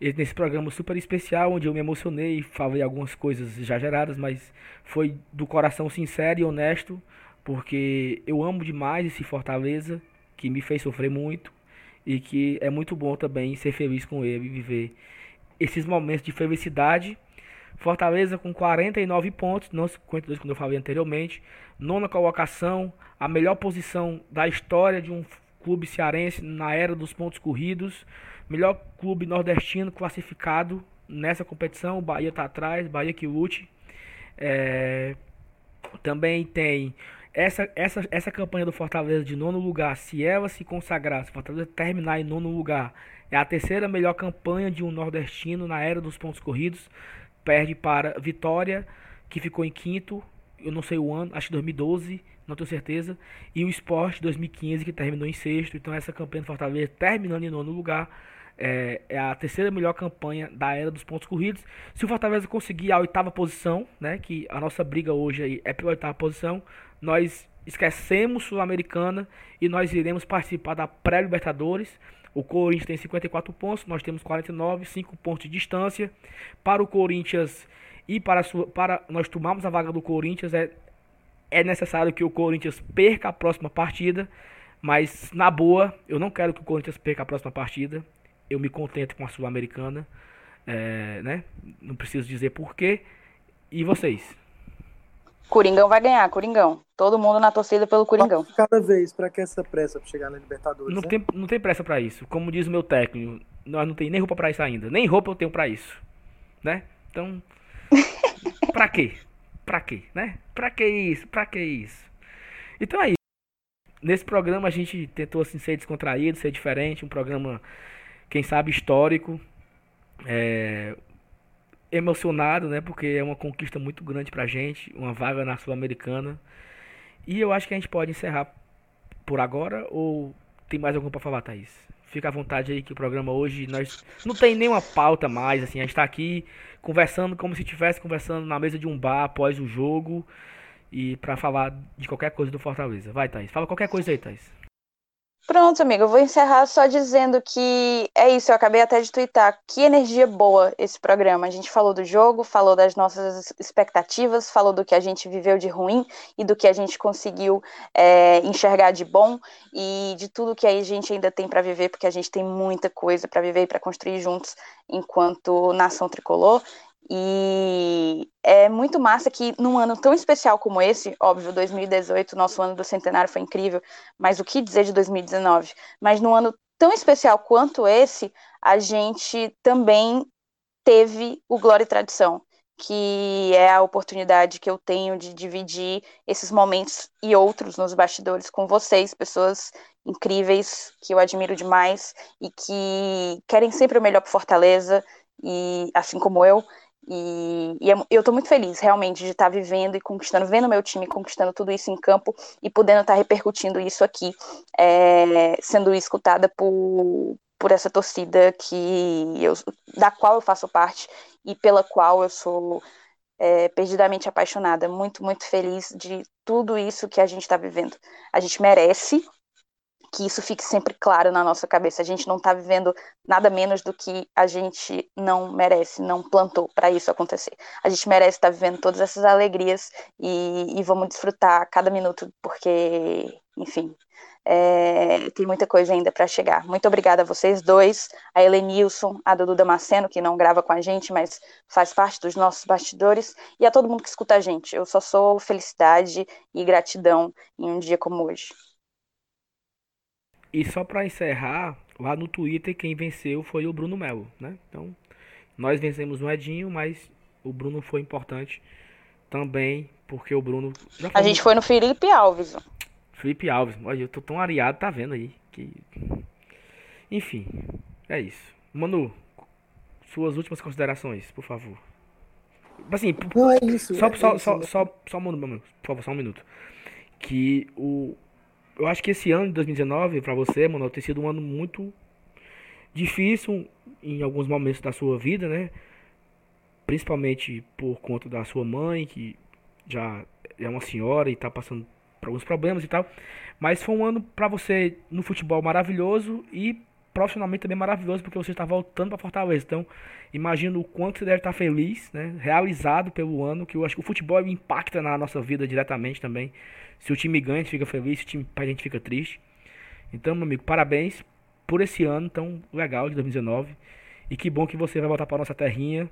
E nesse programa super especial, onde eu me emocionei e falei algumas coisas exageradas, mas foi do coração sincero e honesto, porque eu amo demais esse Fortaleza, que me fez sofrer muito, e que é muito bom também ser feliz com ele, viver esses momentos de felicidade. Fortaleza com 49 pontos, não 52 como eu falei anteriormente. Nona colocação, a melhor posição da história de um clube cearense na era dos pontos corridos. Melhor clube nordestino classificado nessa competição. O Bahia está atrás, Bahia que lute. É, também tem essa, essa, essa campanha do Fortaleza de nono lugar. Se ela se consagrar, se Fortaleza terminar em nono lugar, é a terceira melhor campanha de um nordestino na era dos pontos corridos. Perde para Vitória, que ficou em quinto. Eu não sei o ano, acho que 2012, não tenho certeza. E o Sport 2015, que terminou em sexto. Então, essa campanha do Fortaleza terminando em nono lugar. É, é a terceira melhor campanha da era dos pontos corridos. Se o Fortaleza conseguir a oitava posição, né, que a nossa briga hoje é pela oitava posição, nós esquecemos Sul-Americana e nós iremos participar da pré-Libertadores. O Corinthians tem 54 pontos, nós temos 49, 5 pontos de distância. Para o Corinthians e para, sua- para nós tomarmos a vaga do Corinthians, é, é necessário que o Corinthians perca a próxima partida. Mas na boa, eu não quero que o Corinthians perca a próxima partida. Eu me contento com a Sul-Americana. É, né? Não preciso dizer porquê. E vocês? Coringão vai ganhar, Coringão. Todo mundo na torcida pelo Coringão. Cada vez, para que essa pressa para chegar na Libertadores? Não, né? tem, não tem pressa para isso. Como diz o meu técnico, nós não tem nem roupa para isso ainda. Nem roupa eu tenho para isso. Né? Então, pra quê? Pra quê, né? Pra que isso? Pra que isso? Então aí, nesse programa a gente tentou assim ser descontraído, ser diferente, um programa, quem sabe, histórico. É, emocionado, né? Porque é uma conquista muito grande pra gente, uma vaga na Sul-Americana. E eu acho que a gente pode encerrar por agora ou tem mais algum para falar, Thaís? Fica à vontade aí que o programa hoje nós não tem nenhuma pauta mais, assim, a gente tá aqui conversando como se estivesse conversando na mesa de um bar após o jogo e para falar de qualquer coisa do Fortaleza. Vai, Thaís. Fala qualquer coisa aí, Thaís. Pronto, amigo, eu vou encerrar só dizendo que é isso, eu acabei até de twittar. Que energia boa esse programa. A gente falou do jogo, falou das nossas expectativas, falou do que a gente viveu de ruim e do que a gente conseguiu é, enxergar de bom e de tudo que a gente ainda tem para viver, porque a gente tem muita coisa para viver e para construir juntos enquanto nação tricolor. E é muito massa que num ano tão especial como esse, óbvio, 2018, nosso ano do centenário foi incrível, mas o que dizer de 2019? Mas num ano tão especial quanto esse, a gente também teve o Glória e Tradição, que é a oportunidade que eu tenho de dividir esses momentos e outros nos bastidores com vocês, pessoas incríveis que eu admiro demais e que querem sempre o melhor para Fortaleza e assim como eu e, e, é eu estou muito feliz, realmente, de estar tá vivendo e conquistando, vendo meu time conquistando tudo isso em campo e podendo estar tá repercutindo isso aqui, é, sendo escutada por, por essa torcida que eu, da qual eu faço parte e pela qual eu sou é, perdidamente apaixonada. Muito, muito feliz de tudo isso que a gente está vivendo. A gente merece que isso fique sempre claro na nossa cabeça. A gente não está vivendo nada menos do que a gente não merece, não plantou para isso acontecer. A gente merece estar tá vivendo todas essas alegrias e, e, vamos desfrutar cada minuto, porque, enfim, é, tem muita coisa ainda para chegar. Muito obrigada a vocês dois, a Helenilson, a Dudu Damasceno, que não grava com a gente, mas faz parte dos nossos bastidores, e a todo mundo que escuta a gente. Eu só sou felicidade e gratidão em um dia como hoje. E só para encerrar, lá no Twitter quem venceu foi o Bruno Melo, né? Então, nós vencemos o Edinho, mas o Bruno foi importante também, porque o Bruno. a gente foi no Felipe Alves. Felipe Alves, olha, eu tô tão areado, tá vendo aí? Que... Enfim, é isso. Manu, suas últimas considerações, por favor. Assim, não é isso. Só, é só, isso, só, né? só, só, um minuto, por favor, só um minuto. Que o, eu acho que esse ano de 2019 para você, mano, tem sido um ano muito difícil em alguns momentos da sua vida, né? Principalmente por conta da sua mãe, que já é uma senhora e tá passando por alguns problemas e tal. Mas foi um ano para você no futebol maravilhoso e profissionalmente também maravilhoso, porque você está voltando para Fortaleza. Então, imagino o quanto você deve estar feliz, né? Realizado pelo ano, que eu acho que o futebol impacta na nossa vida diretamente também. Se o time ganha, a gente fica feliz. Se o time perde, a gente fica triste. Então, meu amigo, parabéns por esse ano tão legal de 2019. E que bom que você vai voltar para nossa terrinha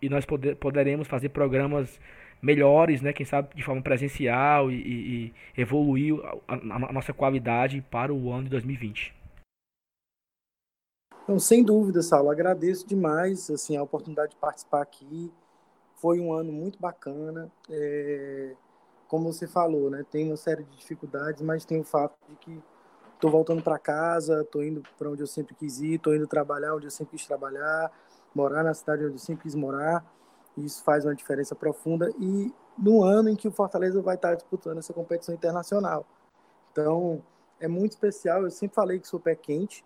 e nós poder, poderemos fazer programas melhores, né? Quem sabe de forma presencial e, e, e evoluir a, a, a, nossa qualidade para o ano de 2020. Então, sem dúvida, Saulo, agradeço demais assim a oportunidade de participar aqui. Foi um ano muito bacana. É como você falou, né? Tem uma série de dificuldades, mas tem o fato de que estou voltando para casa, estou indo para onde eu sempre quis ir, estou indo trabalhar onde eu sempre quis trabalhar, morar na cidade onde eu sempre quis morar. Isso faz uma diferença profunda e no ano em que o Fortaleza vai estar disputando essa competição internacional. Então, é muito especial. Eu sempre falei que sou pé quente.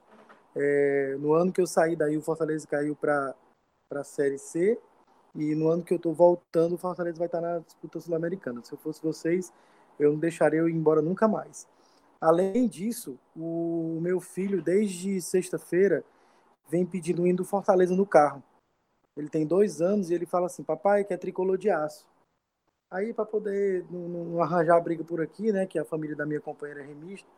É, no ano que eu saí daí, o Fortaleza caiu para a Série C e no ano que eu estou voltando, o Fortaleza vai estar na disputa sul-americana. Se eu fosse vocês, eu não deixaria eu ir embora nunca mais. Além disso, o meu filho, desde sexta-feira, vem pedindo indo do Fortaleza no carro. Ele tem dois anos e ele fala assim: Papai, quer tricolor de aço. Aí, para poder não, não, arranjar briga por aqui, né? Que a família da minha companheira é remista.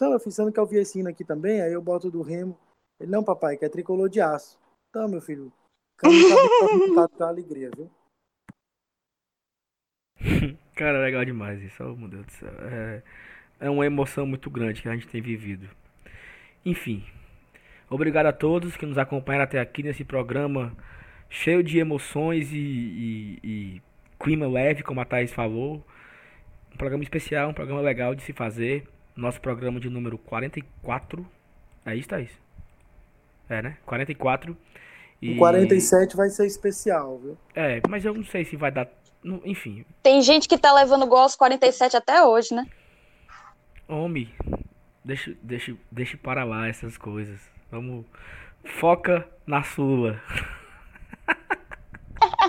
Meu filho, você não quer ouvir esse hino aqui também? Aí eu boto do remo. Ele: Não, papai, quer tricolor de aço. Então, meu filho, Cano tá alegria, viu? Cara, é legal demais isso, oh, meu Deus do céu. É, é uma emoção muito grande que a gente tem vivido. Enfim, obrigado a todos que nos acompanharam até aqui nesse programa cheio de emoções e, e, e clima leve, como a Thaís falou. Um programa especial, um programa legal de se fazer. Nosso programa de número 44. É isso, Thaís? É, né? 44. E... O 47 vai ser especial, viu? É, mas eu não sei se vai dar. Enfim. Tem gente que tá levando gol aos 47 até hoje, né? Homem, deixa, deixa, deixa para lá essas coisas. Vamos. Foca na sua.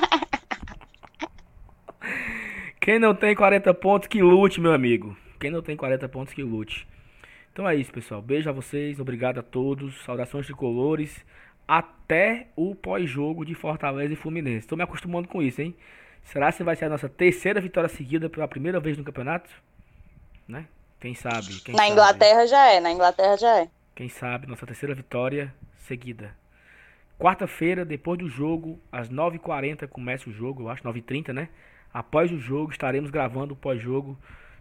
Quem não tem 40 pontos, que lute, meu amigo. Quem não tem 40 pontos, que lute. Então é isso, pessoal. Beijo a vocês. Obrigado a todos. Saudações tricolores. Até o pós-jogo de Fortaleza e Fluminense. Estou me acostumando com isso, hein? Será que vai ser a nossa terceira vitória seguida pela primeira vez no campeonato? Né? Quem sabe? Quem na sabe? Inglaterra já é, na Inglaterra já é. Quem sabe nossa terceira vitória seguida. Quarta-feira, depois do jogo, às 9h40 começa o jogo, eu acho, 9h30, né? Após o jogo, estaremos gravando o pós-jogo.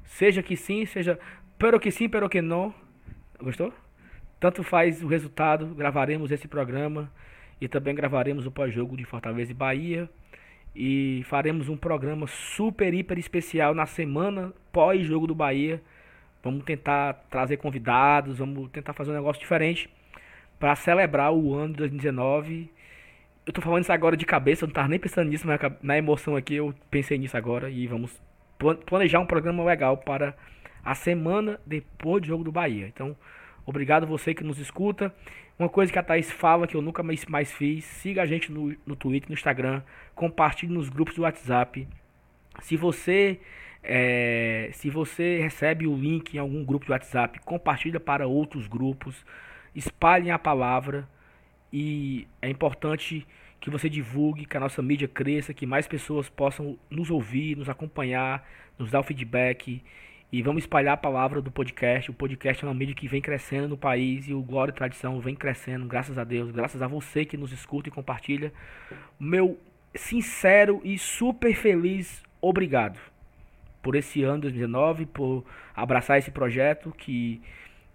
Seja que sim, seja pero que sim, pero que não. Gostou? Tanto faz o resultado, gravaremos esse programa e também gravaremos o pós-jogo de Fortaleza e Bahia. E faremos um programa super, hiper especial na semana pós-jogo do Bahia. Vamos tentar trazer convidados, vamos tentar fazer um negócio diferente para celebrar o ano de 2019 eu tô falando isso agora de cabeça, eu não tava nem pensando nisso, mas na emoção aqui eu pensei nisso agora e vamos planejar um programa legal para a semana depois do jogo do Bahia. Então, obrigado você que nos escuta. Uma coisa que a Thaís fala que eu nunca mais, mais fiz, siga a gente no, no Twitter, no Instagram, compartilhe nos grupos do WhatsApp. Se você é, se você recebe o link em algum grupo de WhatsApp, compartilha para outros grupos, espalhem a palavra e é importante que você divulgue, que a nossa mídia cresça, que mais pessoas possam nos ouvir, nos acompanhar, nos dar o feedback e vamos espalhar a palavra do podcast. O podcast é uma mídia que vem crescendo no país e o Glória e Tradição vem crescendo, graças a Deus, graças a você que nos escuta e compartilha. Meu sincero e super feliz obrigado por esse ano 2019, por abraçar esse projeto que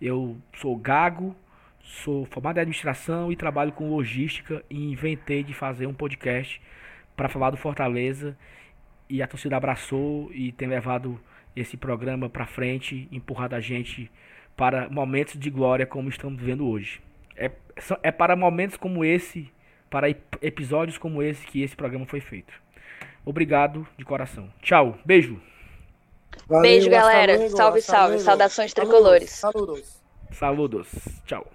eu sou gago, Sou formado em administração e trabalho com logística e inventei de fazer um podcast para falar do Fortaleza e a torcida abraçou e tem levado esse programa para frente, empurrado a gente para momentos de glória como estamos vivendo hoje. É, é para momentos como esse, para episódios como esse que esse programa foi feito. Obrigado de coração. Tchau, beijo. Valeu, Beijo, galera. Salve, salve. Saudações tricolores. Saludos. Saludos. Tchau.